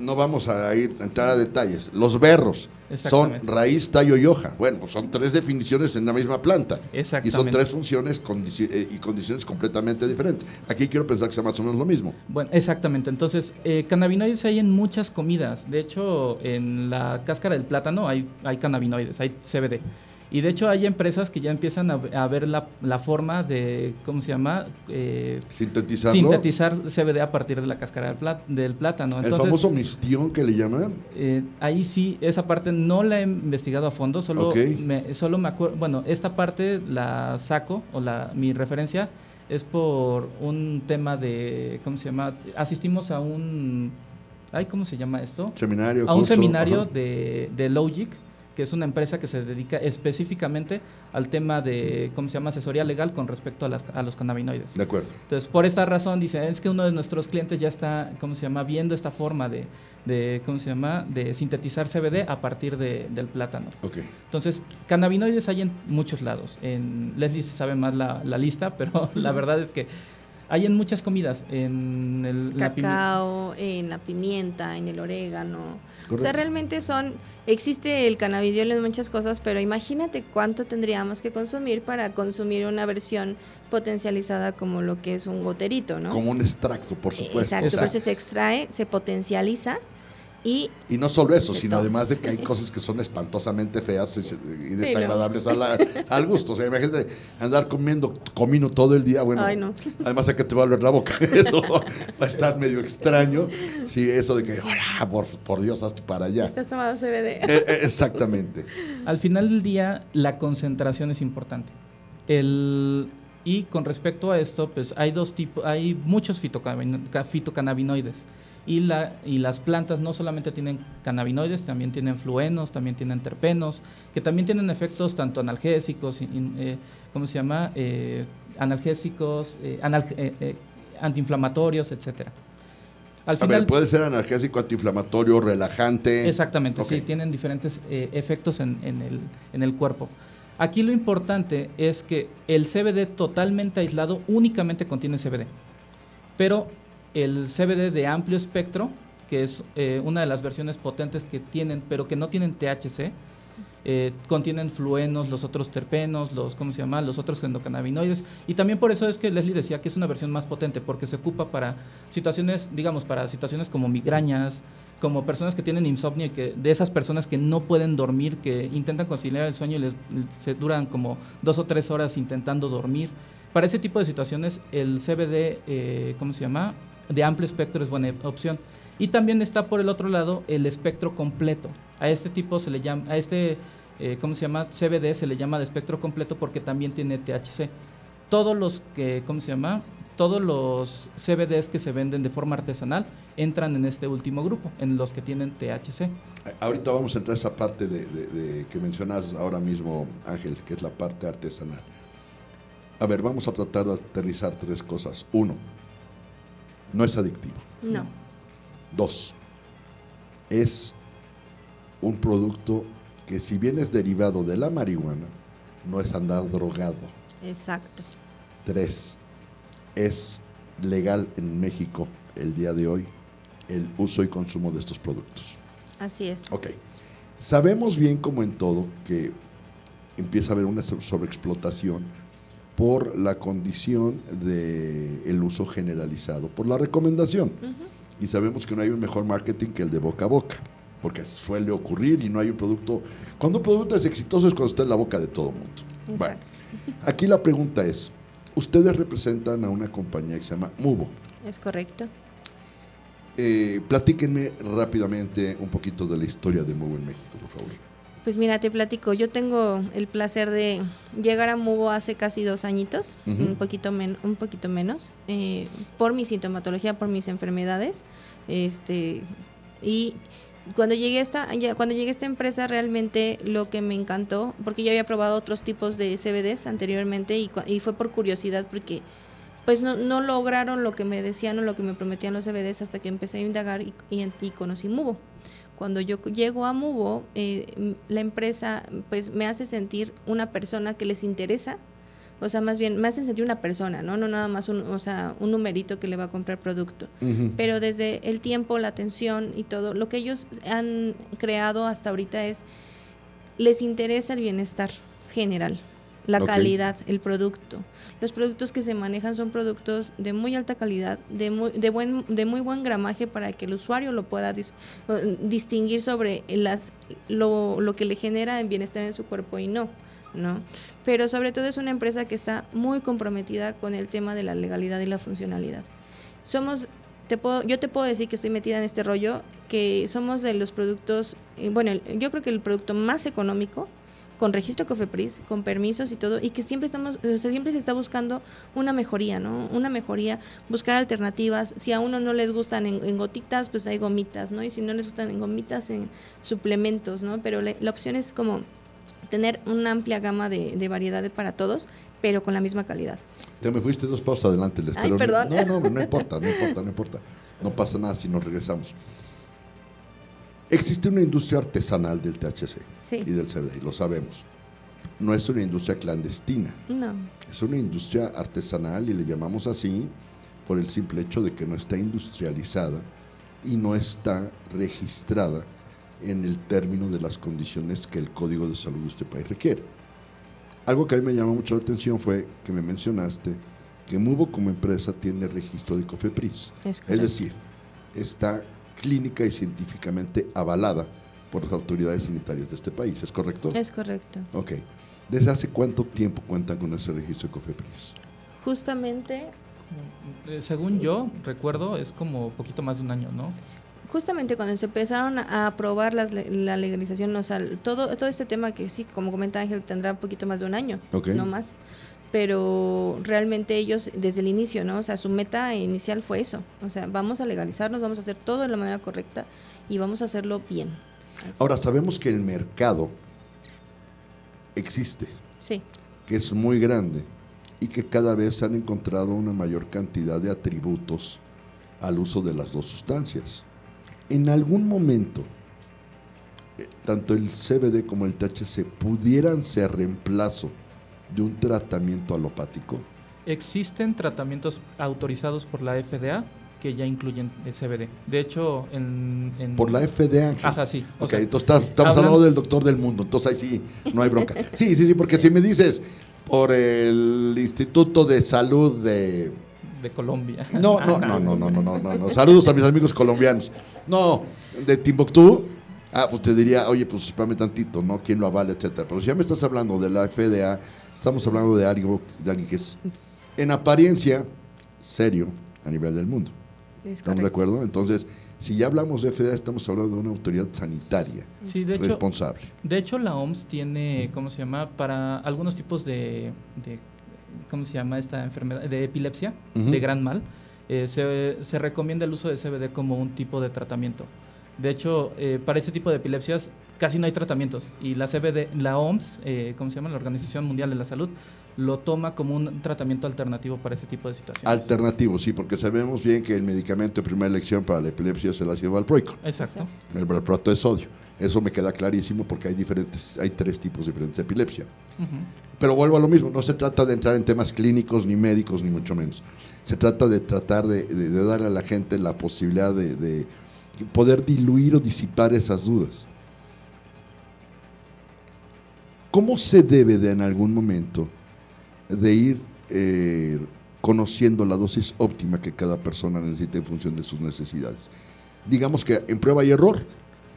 no vamos a ir a entrar a detalles. Los berros son raíz, tallo y hoja. Bueno, pues son tres definiciones en la misma planta. Y son tres funciones eh, y condiciones completamente diferentes. Aquí quiero pensar que sea más o menos lo mismo. Bueno, exactamente. Entonces, eh, cannabinoides hay en muchas comidas. De hecho, en la cáscara del plátano hay, hay cannabinoides, hay CBD. Y de hecho hay empresas que ya empiezan a, ver la, forma de, ¿cómo se llama? Eh, Sintetizar CBD a partir de la cáscara del, plátano. ¿El famoso mistión que le llaman? Eh, ahí sí, esa parte no la he investigado a fondo, solo, me, solo me acuerdo, bueno, esta parte la saco, o la, mi referencia es por un tema de, ¿cómo se llama? Asistimos a un, ay, ¿cómo se llama esto? Seminario. A un seminario de, de Logic que es una empresa que se dedica específicamente al tema de, ¿cómo se llama?, asesoría legal con respecto a, las, a los cannabinoides. De acuerdo. Entonces, por esta razón, dice, es que uno de nuestros clientes ya está, ¿cómo se llama?, viendo esta forma de, de ¿cómo se llama?, de sintetizar CBD a partir de, del plátano. Ok. Entonces, cannabinoides hay en muchos lados. En Leslie se sabe más la, la lista, [LAUGHS] pero la verdad es que hay en muchas comidas, en el cacao, en la pimienta, en el orégano. O sea, realmente son, existe el cannabidiol en muchas cosas, pero imagínate cuánto tendríamos que consumir para consumir una versión potencializada como lo que es un goterito, ¿no? Como un extracto, por supuesto. Exacto, Exacto. se extrae, se potencializa y, no solo eso, sino además de que hay cosas que son espantosamente feas y desagradables al gusto. O sea, imagínate andar comiendo comino todo el día. Bueno, además de que te va a doler la boca. [LAUGHS] Eso va a estar medio extraño. Sí, eso de que, hola, por, Dios, hazte para allá. Estás tomando CBD. Eh, eh, exactamente. Al final del día, la concentración es importante. El, y con respecto a esto, pues hay dos tipos, hay muchos fitocannabinoides y, la, y las plantas no solamente tienen cannabinoides, también tienen fluenos, también tienen terpenos, que también tienen efectos tanto analgésicos, eh, ¿cómo se llama? Eh, analgésicos, eh, antiinflamatorios, etcétera. Al final, puede ser analgésico, antiinflamatorio, relajante. Exactamente, sí, tienen diferentes efectos en, en, el, en el cuerpo. Aquí lo importante es que el CBD totalmente aislado únicamente contiene CBD. Pero el CBD de amplio espectro, que es eh, una de las versiones potentes que tienen, pero que no tienen THC. Eh, contienen fluenos, los otros terpenos, los, ¿cómo se llama? Los otros endocannabinoides. Y también por eso es que Leslie decía que es una versión más potente, porque se ocupa para situaciones, digamos, para situaciones como migrañas, como personas que tienen insomnio y que de esas personas que no pueden dormir, que intentan conciliar el sueño y les, se duran como dos o tres horas intentando dormir. Para ese tipo de situaciones, el CBD, eh, ¿cómo se llama? De amplio espectro es buena opción. Y también está por el otro lado el espectro completo. A este tipo se le llama, a este, eh, ¿cómo se llama? CBD se le llama de espectro completo porque también tiene THC. Todos los que, ¿cómo se llama? Todos los CBDs que se venden de forma artesanal entran en este último grupo, en los que tienen THC. Ahorita vamos a entrar a esa parte de que mencionas ahora mismo, Ángel, que es la parte artesanal. A ver, vamos a tratar de aterrizar tres cosas. Uno, no es adictivo. No. Dos, es un producto que si bien es derivado de la marihuana, no es andar drogado. Exacto. Tres, es legal en México el día de hoy el uso y consumo de estos productos. Así es. Ok. Sabemos bien, como en todo, que empieza a haber una sobreexplotación por la condición del el uso generalizado, por la recomendación. Y sabemos que no hay un mejor marketing que el de boca a boca, porque suele ocurrir y no hay un producto... Cuando un producto es exitoso es cuando está en la boca de todo el mundo. Bueno, aquí la pregunta es, ustedes representan a una compañía que se llama Mubo. Es correcto. Eh, platíquenme rápidamente un poquito de la historia de Mubo en México, por favor. Pues mira, te platico, yo tengo el placer de llegar a Mubo hace casi dos añitos, un, poquito un poquito menos, eh, por mi sintomatología, por mis enfermedades, este, y cuando llegué a esta, cuando llegué a esta empresa realmente lo que me encantó, porque yo había probado otros tipos de CBDs anteriormente y, y fue por curiosidad porque pues no, no, lograron lo que me decían o lo que me prometían los CBDs hasta que empecé a indagar y, y, conocí Mubo. Cuando yo llego a Mubo, eh, la empresa pues me hace sentir una persona que les interesa o sea, más bien, me hacen sentir una persona, ¿no? No nada más un, o sea, un numerito que le va a comprar producto. Pero desde el tiempo, la atención y todo, lo que ellos han creado hasta ahorita es, les interesa el bienestar general, la calidad, el producto. Los productos que se manejan son productos de muy alta calidad, de muy, de buen, de muy buen gramaje para que el usuario lo pueda distinguir sobre las, lo, lo que le genera en bienestar en su cuerpo y no. ¿no? Pero sobre todo es una empresa que está muy comprometida con el tema de la legalidad y la funcionalidad. Somos, te puedo, yo te puedo decir que estoy metida en este rollo, que somos de los productos, eh, bueno, yo creo que el producto más económico, con registro COFEPRIS, con permisos y todo, y que siempre estamos, siempre se está buscando una mejoría, ¿no? Una mejoría, buscar alternativas. Si a uno no les gustan en, gotitas, pues hay gomitas, ¿no? Y si no les gustan en gomitas, en suplementos, ¿no? Pero la opción es como tener una amplia gama de, de variedades para todos, pero con la misma calidad. Ya me fuiste dos pasos adelante, les Ay, perdón. No, no, no importa, no importa, no importa. No pasa nada si nos regresamos. Existe una industria artesanal del THC y del CBD, lo sabemos. No es una industria clandestina. No. Es una industria artesanal y le llamamos así por el simple hecho de que no está industrializada y no está registrada en el término de las condiciones que el Código de Salud de este país requiere. Algo que a mí me llamó mucho la atención fue que me mencionaste que Mubo como empresa tiene registro de COFEPRIS. Es, decir, está clínica y científicamente avalada por las autoridades sanitarias de este país, ¿es correcto? Es correcto. Ok. ¿Desde hace cuánto tiempo cuentan con ese registro de COFEPRIS? Justamente... Eh, según yo recuerdo, es como poquito más de un año, ¿no? justamente cuando se empezaron a aprobar la legalización, o sea, todo, todo este tema que sí, como comenta Ángel, tendrá un poquito más de un año, no más. Pero realmente ellos, desde el inicio, ¿no? O sea, su meta inicial fue eso. O sea, vamos a legalizarnos, vamos a hacer todo de la manera correcta y vamos a hacerlo bien. Ahora, sabemos que el mercado existe. Sí. Que es muy grande y que cada vez se han encontrado una mayor cantidad de atributos al uso de las dos sustancias en algún momento, eh, tanto el CBD como el THC pudieran ser reemplazo de un tratamiento alopático? Existen tratamientos autorizados por la FDA que ya incluyen el CBD. De hecho, en... por la FDA. Ajá, sí. Ok, entonces estamos hablando del doctor del mundo, entonces ahí sí, no hay bronca. Sí, sí, sí, porque si me dices por el Instituto de Salud de de Colombia. No, no, no, no, no, no, no, no, Saludos a mis amigos colombianos. No, de Timbuktu. Ah, pues te diría, oye, pues espérame tantito, ¿no? ¿Quién lo avala, etcétera? Pero si ya me estás hablando de la FDA, estamos hablando de algo, de alguien que es en apariencia serio a nivel del mundo. ¿Estamos de acuerdo? Entonces, si ya hablamos de FDA, estamos hablando de una autoridad sanitaria responsable. de hecho, la OMS tiene, ¿cómo se llama? Para algunos tipos de ¿cómo se llama esta enfermedad? De epilepsia, de gran mal, eh, se, recomienda el uso de CBD como un tipo de tratamiento. De hecho, eh, para ese tipo de epilepsias casi no hay tratamientos y la CBD, la OMS, eh, ¿cómo se llama? La Organización Mundial de la Salud, lo toma como un tratamiento alternativo para ese tipo de situaciones. Alternativo, sí, porque sabemos bien que el medicamento de primera elección para la epilepsia es el ácido valproico. Exacto. El valproato de sodio. Eso me queda clarísimo porque hay diferentes, hay tres tipos diferentes de epilepsia. Pero vuelvo a lo mismo, no se trata de entrar en temas clínicos ni médicos, ni mucho menos. Se trata de tratar de, de, darle a la gente la posibilidad de, poder diluir o disipar esas dudas. ¿Cómo se debe de en algún momento de ir eh, conociendo la dosis óptima que cada persona necesita en función de sus necesidades? Digamos que en prueba y error,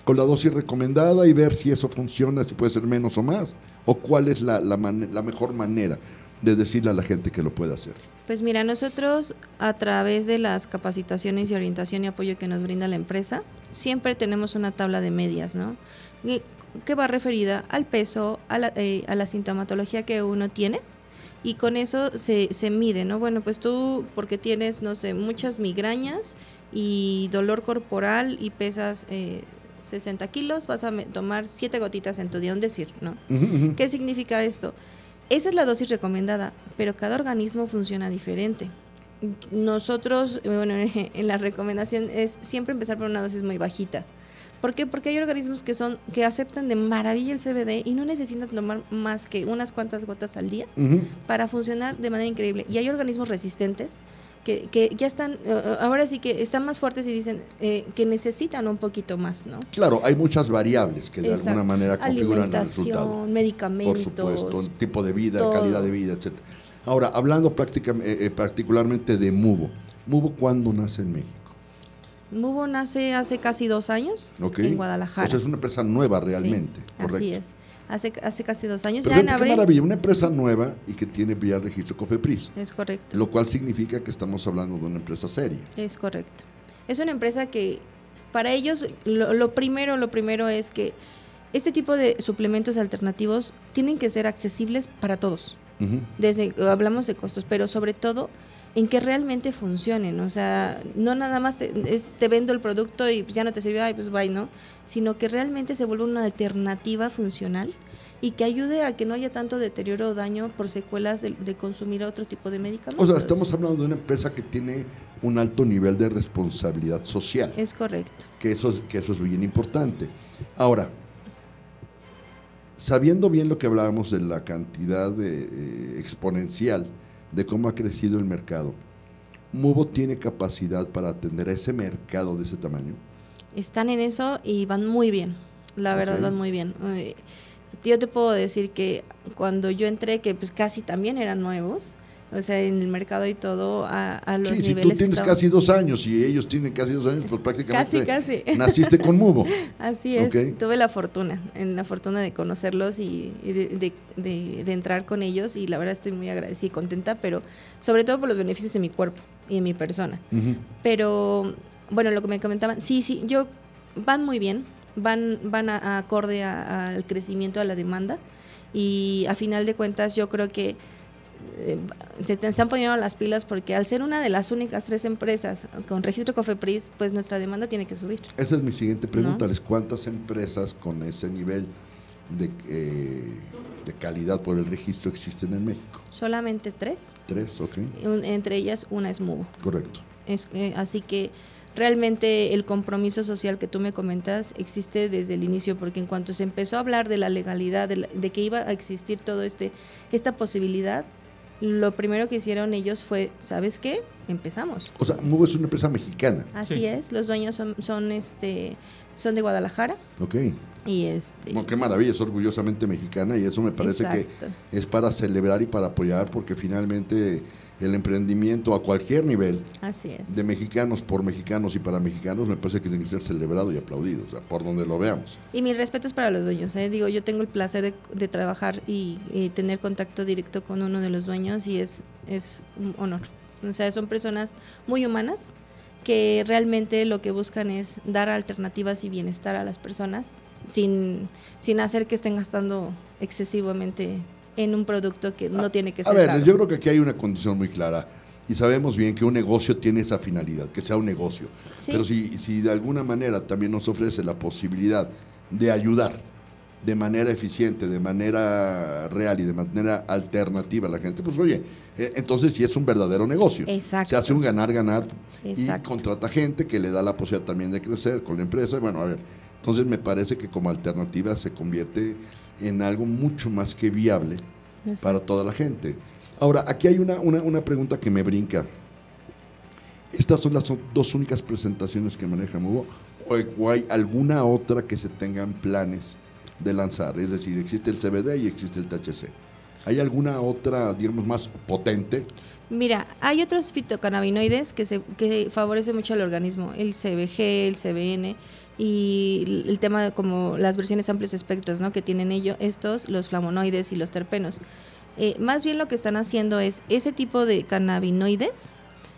con la dosis recomendada y ver si eso funciona, si puede ser menos o más ¿O cuál es la, la, mejor manera de decirle a la gente que lo puede hacer? Pues mira, nosotros a través de las capacitaciones y orientación y apoyo que nos brinda la empresa, siempre tenemos una tabla de medias, ¿no? Que va referida al peso, a la, eh, a la sintomatología que uno tiene y con eso se, se, mide, ¿no? Bueno, pues tú, porque tienes, no sé, muchas migrañas y dolor corporal y pesas eh, 60 kilos, vas a tomar 7 gotitas en tu día, un decir, ¿no? ¿Qué significa esto? Esa es la dosis recomendada, pero cada organismo funciona diferente. Nosotros, bueno, [LAUGHS] en la recomendación es siempre empezar por una dosis muy bajita. ¿Por qué? Porque hay organismos que son que aceptan de maravilla el CBD y no necesitan tomar más que unas cuantas gotas al día para funcionar de manera increíble. Y hay organismos resistentes que, que, ya están, ahora sí que están más fuertes y dicen eh, que necesitan un poquito más, ¿no? Claro, hay muchas variables que de alguna manera configuran el resultado. medicamentos. Por supuesto, tipo de vida, calidad de vida, etc. Ahora, hablando prácticamente, eh, particularmente de Mubo, ¿Mubo cuándo nace en México? Mubo nace hace casi dos años en Guadalajara. Pues es una empresa nueva realmente. Así es. Hace, hace casi dos años. Pero ya qué maravilla, una empresa nueva y que tiene vía registro COFEPRIS. Es correcto. Lo cual significa que estamos hablando de una empresa seria. Es correcto. Es una empresa que para ellos lo, primero, lo primero es que este tipo de suplementos alternativos tienen que ser accesibles para todos. Desde hablamos de costos, pero sobre todo en que realmente funcionen, o sea, no nada más te, te vendo el producto y ya no te sirvió, ay, pues bye, ¿no? Sino que realmente se vuelva una alternativa funcional y que ayude a que no haya tanto deterioro o daño por secuelas de, consumir otro tipo de medicamentos. O sea, estamos hablando de una empresa que tiene un alto nivel de responsabilidad social. Es correcto. Que eso es, que eso es bien importante. Ahora, sabiendo bien lo que hablábamos de la cantidad de, eh, exponencial de cómo ha crecido el mercado, ¿Mubo tiene capacidad para atender a ese mercado de ese tamaño? Están en eso y van muy bien, la verdad van muy bien. Eh, yo te puedo decir que cuando yo entré, que pues casi también eran nuevos, o sea, en el mercado y todo, a, a los sí, niveles. Si tú tienes casi dos años y ellos tienen casi dos años, pues prácticamente casi, casi. [LAUGHS] naciste con Mubo. Así es. Tuve la fortuna, en la fortuna de conocerlos y, de, de, de, entrar con ellos y la verdad estoy muy agradecida y contenta, pero sobre todo por los beneficios de mi cuerpo y de mi persona. Pero, bueno, lo que me comentaban, sí, sí, yo van muy bien, van, van a, acorde al crecimiento de la demanda y a final de cuentas yo creo que eh, se están poniendo las pilas porque al ser una de las únicas tres empresas con registro COFEPRIS, pues nuestra demanda tiene que subir. Esa es mi siguiente pregunta. ¿Cuántas empresas con ese nivel de, eh, de, calidad por el registro existen en México? Solamente tres. Tres, ok. entre ellas una es MUBO. Correcto. Es, eh, así que realmente el compromiso social que tú me comentas existe desde el inicio, porque en cuanto se empezó a hablar de la legalidad, de, de que iba a existir todo este esta posibilidad, lo primero que hicieron ellos fue, ¿sabes qué? Empezamos. O sea, MUBO es una empresa mexicana. Así es, los dueños son, son, este, son de Guadalajara. Ok. Y este... qué maravilla, es orgullosamente mexicana y eso me parece que es para celebrar y para apoyar porque finalmente el emprendimiento a cualquier nivel de mexicanos por mexicanos y para mexicanos me parece que tiene que ser celebrado y aplaudido, o sea, por donde lo veamos. Y mi respeto es para los dueños, ¿eh? digo, yo tengo el placer de, trabajar y, tener contacto directo con uno de los dueños y es, es un honor. O sea, son personas muy humanas que realmente lo que buscan es dar alternativas y bienestar a las personas sin, sin hacer que estén gastando excesivamente en un producto que no tiene que ser. A ver, yo creo que aquí hay una condición muy clara y sabemos bien que un negocio tiene esa finalidad, que sea un negocio. Pero si, si de alguna manera también nos ofrece la posibilidad de ayudar de manera eficiente, de manera real y de manera alternativa a la gente, pues oye, eh, entonces sí es un verdadero negocio. Exacto. Se hace un ganar-ganar y contrata gente que le da la posibilidad también de crecer con la empresa. Bueno, a ver, entonces me parece que como alternativa se convierte en algo mucho más que viable para toda la gente. Ahora, aquí hay una, una, pregunta que me brinca. ¿Estas son las dos únicas presentaciones que maneja Mubo? ¿O hay alguna otra que se tengan planes de lanzar? Es decir, existe el CBD y existe el THC. ¿Hay alguna otra, digamos, más potente? Mira, hay otros fitocannabinoides que, se, que favorecen mucho al organismo, el CBG, el CBN, y el tema de como las versiones amplios espectros ¿no? que tienen ellos, estos, los flavonoides y los terpenos. Eh, más bien lo que están haciendo es ese tipo de cannabinoides,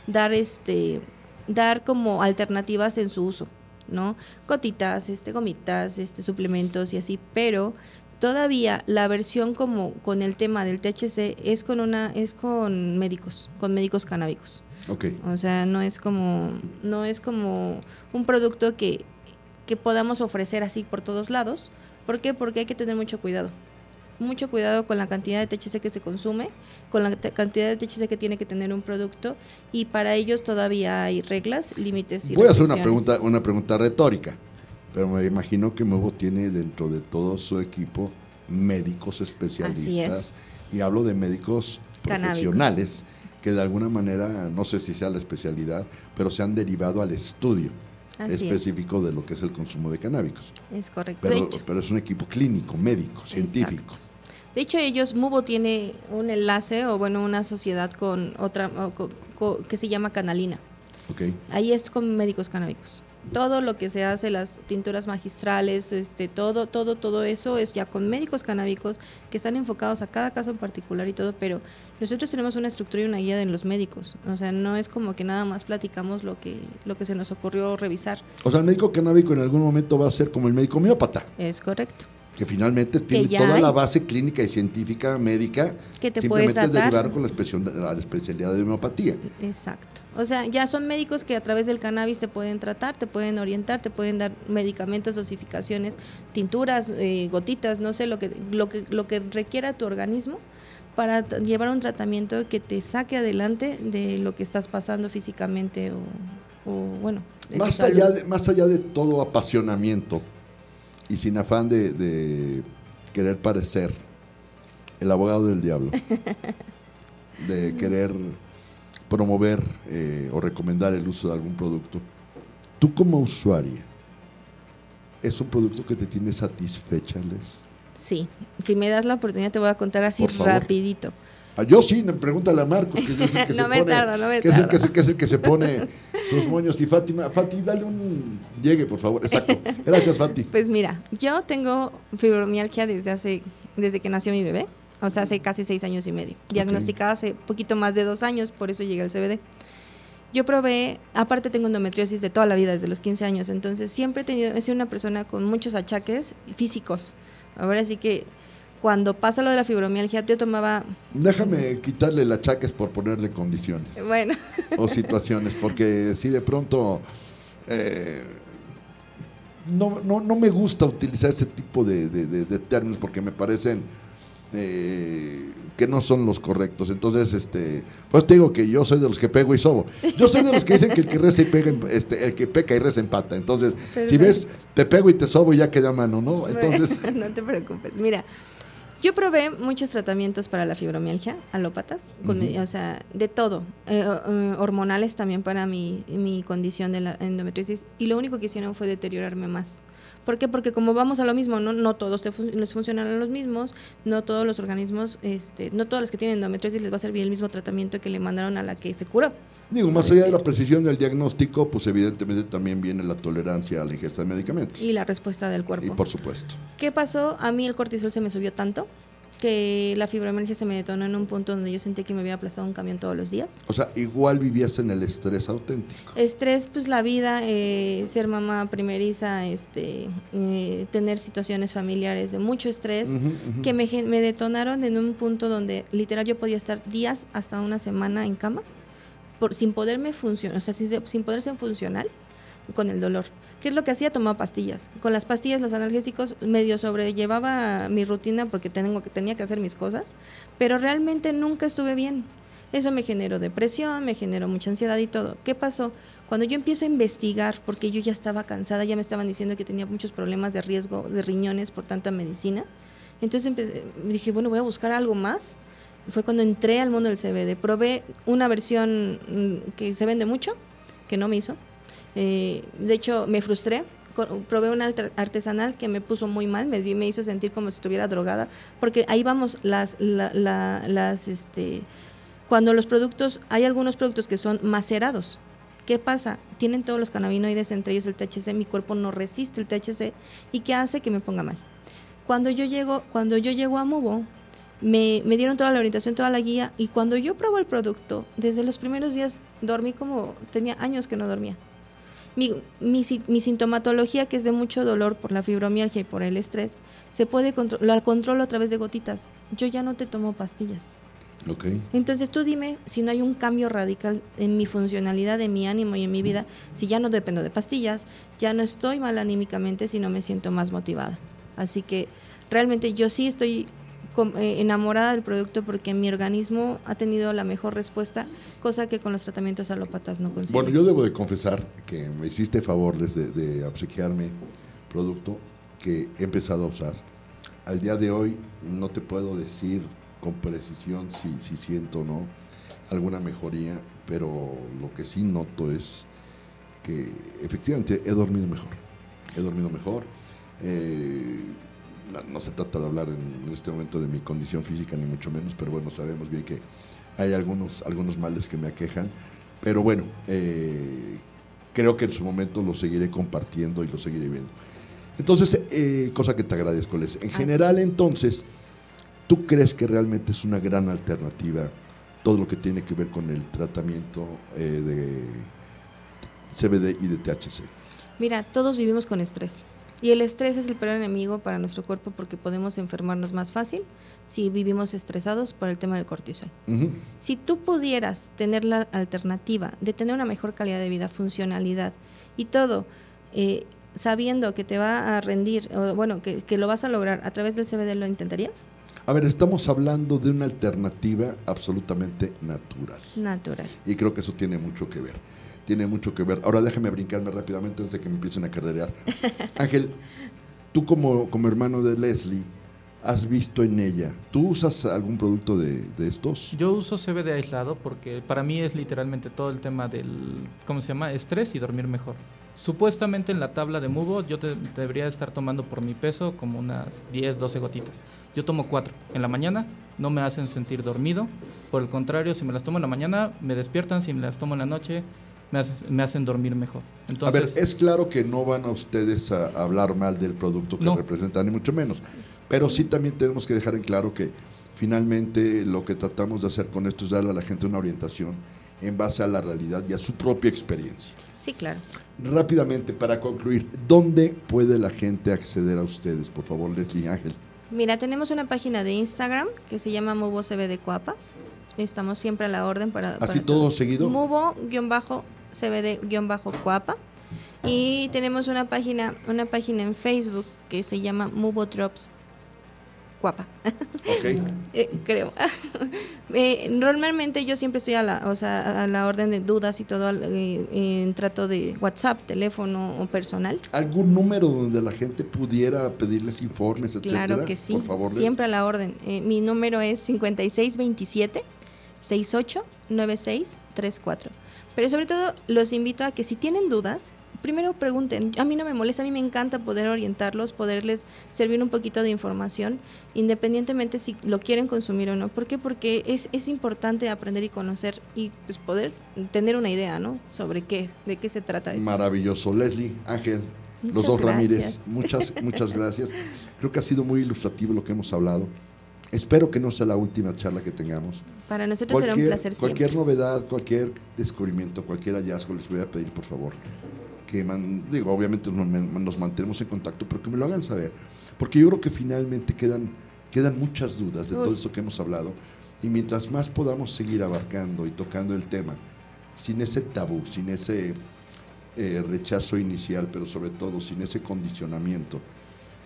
dar este dar como alternativas en su uso, ¿no? Gotitas, este, gomitas, este, suplementos y así, pero todavía la versión como con el tema del THC es con una, es con médicos, con médicos canábicos. Okay. O sea, no es como, no es como un producto que que podamos ofrecer así por todos lados. ¿Por qué? Porque hay que tener mucho cuidado. Mucho cuidado con la cantidad de THC que se consume, con la cantidad de THC que tiene que tener un producto y para ellos todavía hay reglas, límites y Voy a hacer una pregunta, una pregunta retórica, pero me imagino que Movo tiene dentro de todo su equipo médicos especialistas y hablo de médicos profesionales que de alguna manera, no sé si sea la especialidad, pero se han derivado al estudio específico de lo que es el consumo de canábicos. Es correcto. Pero, pero es un equipo clínico, médico, científico. De hecho, ellos, Mubo tiene un enlace o bueno, una sociedad con otra que se llama Canalina. Okay. Ahí es con médicos canábicos todo lo que se hace, las tinturas magistrales, este, todo, todo, todo eso es ya con médicos canábicos que están enfocados a cada caso en particular y todo, pero nosotros tenemos una estructura y una guía de los médicos, o sea, no es como que nada más platicamos lo que, lo que se nos ocurrió revisar. O sea, el médico canábico en algún momento va a ser como el médico homeópata. Es correcto que finalmente tiene toda la base clínica y científica médica que te simplemente puede derivar con la, la, especialidad de homeopatía. Exacto. O sea, ya son médicos que a través del cannabis te pueden tratar, te pueden orientar, te pueden dar medicamentos, dosificaciones, tinturas, eh, gotitas, no sé, lo que, lo, que, lo que requiera tu organismo para llevar un tratamiento que te saque adelante de lo que estás pasando físicamente o, bueno. Más allá, de, más allá de todo apasionamiento, y sin afán de, querer parecer el abogado del diablo, [LAUGHS] de querer promover eh, o recomendar el uso de algún producto, tú como usuaria, ¿es un producto que te tiene satisfecha, Les? Sí, si me das la oportunidad te voy a contar así rapidito. Ah, yo sí, pregúntale a Marcos, que es el que se pone, que es el que, es el que se pone sus moños. Y Fátima, Fati, dale un llegue, por favor. Exacto. [LAUGHS] Gracias, Fati. Pues mira, yo tengo fibromialgia desde hace, desde que nació mi bebé, o sea, hace casi seis años y medio. Diagnosticada hace poquito más de dos años, por eso llegué al CBD. Yo probé, aparte tengo endometriosis de toda la vida, desde los 15 años, entonces siempre he tenido, he sido una persona con muchos achaques físicos. Ahora sí que cuando pasa lo de la fibromialgia, yo tomaba... Déjame quitarle la chaques por ponerle condiciones. Bueno. O situaciones, porque si de pronto... Eh, no, no, no, me gusta utilizar ese tipo de, de, términos porque me parecen eh, que no son los correctos. Entonces, este, pues te digo que yo soy de los que pego y sobo. Yo soy de los que dicen que el que reza y pega, este, el que peca y reza empata. Entonces, si ves, te pego y te sobo y ya queda mano, ¿no? Entonces, [LAUGHS] no te preocupes. Mira, yo probé muchos tratamientos para la fibromialgia, alópatas, o sea, de todo, eh, eh, hormonales también para mi, mi condición de la endometriosis, y lo único que hicieron fue deteriorarme más. ¿Por qué? Porque como vamos a lo mismo, no, no todos les funcionan a los mismos, no todos los organismos, este, no todos los que tienen endometriosis les va a servir el mismo tratamiento que le mandaron a la que se curó. Digo, más allá de la precisión del diagnóstico, pues evidentemente también viene la tolerancia a la ingesta de medicamentos. Y la respuesta del cuerpo. Y por supuesto. ¿Qué pasó? A mí el cortisol se me subió tanto que la fibromialgia se me detonó en un punto donde yo sentí que me había aplastado un camión todos los días. O sea, igual vivías en el estrés auténtico. Estrés, pues la vida, eh, ser mamá primeriza, este, eh, tener situaciones familiares de mucho estrés, que me, me detonaron en un punto donde literal yo podía estar días hasta una semana en cama, por, sin poderme funcionar, o sea, sin, sin poder ser funcional con el dolor. ¿Qué es lo que hacía? Tomaba pastillas. Con las pastillas, los analgésicos, medio sobrellevaba mi rutina porque tengo, tenía que hacer mis cosas, pero realmente nunca estuve bien. Eso me generó depresión, me generó mucha ansiedad y todo. ¿Qué pasó? Cuando yo empiezo a investigar, porque yo ya estaba cansada, ya me estaban diciendo que tenía muchos problemas de riesgo de riñones por tanta medicina, entonces dije, bueno, voy a buscar algo más. Fue cuando entré al mundo del CBD. Probé una versión mm, que se vende mucho, que no me hizo eh, de hecho, me frustré. Probé una artesanal que me puso muy mal, me, me hizo sentir como si estuviera drogada, porque ahí vamos, las, las, este, cuando los productos, hay algunos productos que son macerados, ¿Qué pasa? Tienen todos los cannabinoides, entre ellos el THC, mi cuerpo no resiste el THC y ¿qué hace? Que me ponga mal. Cuando yo llego, cuando yo llego a Mubo, me, me, dieron toda la orientación, toda la guía y cuando yo pruebo el producto, desde los primeros días dormí como tenía años que no dormía mi, mi, sintomatología, que es de mucho dolor por la fibromialgia y por el estrés, se puede controlar, controlo a través de gotitas. Yo ya no te tomo pastillas. Okay. Entonces tú dime si no hay un cambio radical en mi funcionalidad, en mi ánimo y en mi vida, si ya no dependo de pastillas, ya no estoy mal anímicamente, sino me siento más motivada. Así que realmente yo sí estoy enamorada del producto porque mi organismo ha tenido la mejor respuesta, cosa que con los tratamientos alópatas no consigo. Bueno, yo debo de confesar que me hiciste favor de, de obsequiarme producto que he empezado a usar. Al día de hoy no te puedo decir con precisión si, si siento o no alguna mejoría, pero lo que sí noto es que efectivamente he dormido mejor. He dormido mejor. Eh, no, se trata de hablar en, este momento de mi condición física, ni mucho menos, pero bueno, sabemos bien que hay algunos, algunos males que me aquejan. Pero bueno, eh, creo que en su momento lo seguiré compartiendo y lo seguiré viendo. Entonces, eh, cosa que te agradezco, Les. En general, entonces, ¿tú crees que realmente es una gran alternativa todo lo que tiene que ver con el tratamiento eh, de CBD y de THC? Mira, todos vivimos con estrés. Y el estrés es el peor enemigo para nuestro cuerpo porque podemos enfermarnos más fácil si vivimos estresados por el tema del cortisol. Si tú pudieras tener la alternativa de tener una mejor calidad de vida, funcionalidad y todo, eh, sabiendo que te va a rendir, o bueno, que, que lo vas a lograr a través del CBD, ¿lo intentarías? A ver, estamos hablando de una alternativa absolutamente natural. Natural. Y creo que eso tiene mucho que ver. Tiene mucho que ver. Ahora déjame brincarme rápidamente antes de que me empiecen a carrerear. [LAUGHS] Ángel, tú como, como hermano de Leslie, has visto en ella? ¿Tú usas algún producto de, de, estos? Yo uso CBD aislado porque para mí es literalmente todo el tema del, ¿cómo se llama? Estrés y dormir mejor. Supuestamente en la tabla de Mubo yo debería estar tomando por mi peso como unas 10, 12 gotitas. Yo tomo 4 en la mañana, no me hacen sentir dormido. Por el contrario, si me las tomo en la mañana, me despiertan, si me las tomo en la noche, me, hacen dormir mejor. Entonces, a ver, es claro que no van a ustedes a hablar mal del producto que representan, ni mucho menos. Pero sí también tenemos que dejar en claro que finalmente lo que tratamos de hacer con esto es darle a la gente una orientación en base a la realidad y a su propia experiencia. Sí, claro. Rápidamente, para concluir, ¿dónde puede la gente acceder a ustedes? Por favor, Leslie Ángel. Mira, tenemos una página de Instagram que se llama Mubo CBD Cuapa. Estamos siempre a la orden para... ¿Así todo seguido? Mubo-CBD-Cuapa. Y tenemos una página, una página en Facebook que se llama Mubo Drops guapa. Ok. [LAUGHS] Eh, creo. [LAUGHS] eh, normalmente yo siempre estoy a la, o sea, a la orden de dudas y todo eh, en trato de WhatsApp, teléfono o personal. ¿Algún número donde la gente pudiera pedirles informes, etcétera? Claro que sí. Por favor, siempre a la orden. Mi número es 5627 689634. Pero sobre todo los invito a que si tienen dudas, primero pregunten. A mí no me molesta, a mí me encanta poder orientarlos, poderles servir un poquito de información, independientemente si lo quieren consumir o no. ¿Por qué? Porque es, es importante aprender y conocer y pues, poder tener una idea, ¿no? Sobre qué, de qué se trata esto. Maravilloso. Leslie, Ángel, los dos Ramírez, muchas, muchas [LAUGHS] gracias. Creo que ha sido muy ilustrativo lo que hemos hablado. Espero que no sea la última charla que tengamos. Para nosotros será un placer Cualquier novedad, cualquier descubrimiento, cualquier hallazgo, les voy a pedir, por favor, que digo, obviamente nos, mantenemos en contacto, pero que me lo hagan saber, porque yo creo que finalmente quedan, quedan muchas dudas de todo esto que hemos hablado, y mientras más podamos seguir abarcando y tocando el tema, sin ese tabú, sin ese eh, rechazo inicial, pero sobre todo sin ese condicionamiento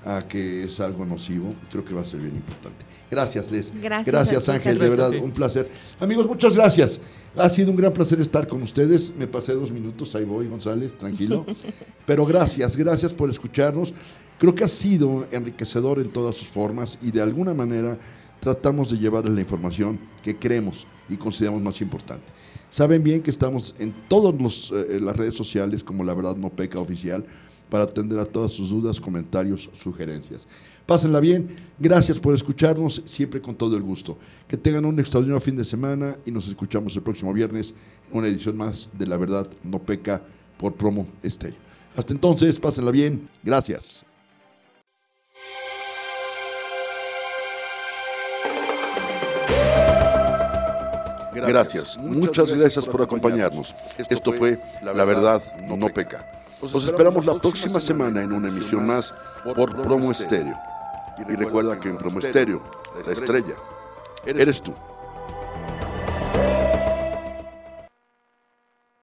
a que es algo nocivo, creo que va a ser bien importante. Gracias, Les. Gracias, gracias Ángel, de verdad, un placer. Amigos, muchas gracias. Ha sido un gran placer estar con ustedes. Me pasé dos minutos, ahí voy, González, tranquilo. [LAUGHS] Pero gracias, gracias por escucharnos. Creo que ha sido enriquecedor en todas sus formas y de alguna manera tratamos de llevarles la información que creemos y consideramos más importante. Saben bien que estamos en todas eh, las redes sociales como La Verdad No Peca Oficial para atender a todas sus dudas, comentarios, sugerencias. Pásenla bien. Gracias por escucharnos, siempre con todo el gusto. Que tengan un extraordinario fin de semana y nos escuchamos el próximo viernes en una edición más de La Verdad No Peca por Promo Estéreo. Hasta entonces, pásenla bien. Gracias. Gracias. Muchas gracias por acompañarnos. Esto fue La Verdad No Peca. Nos esperamos la próxima semana en una emisión más por Promo Estéreo. Y recuerda que en Promo Estéreo, la estrella, eres tú.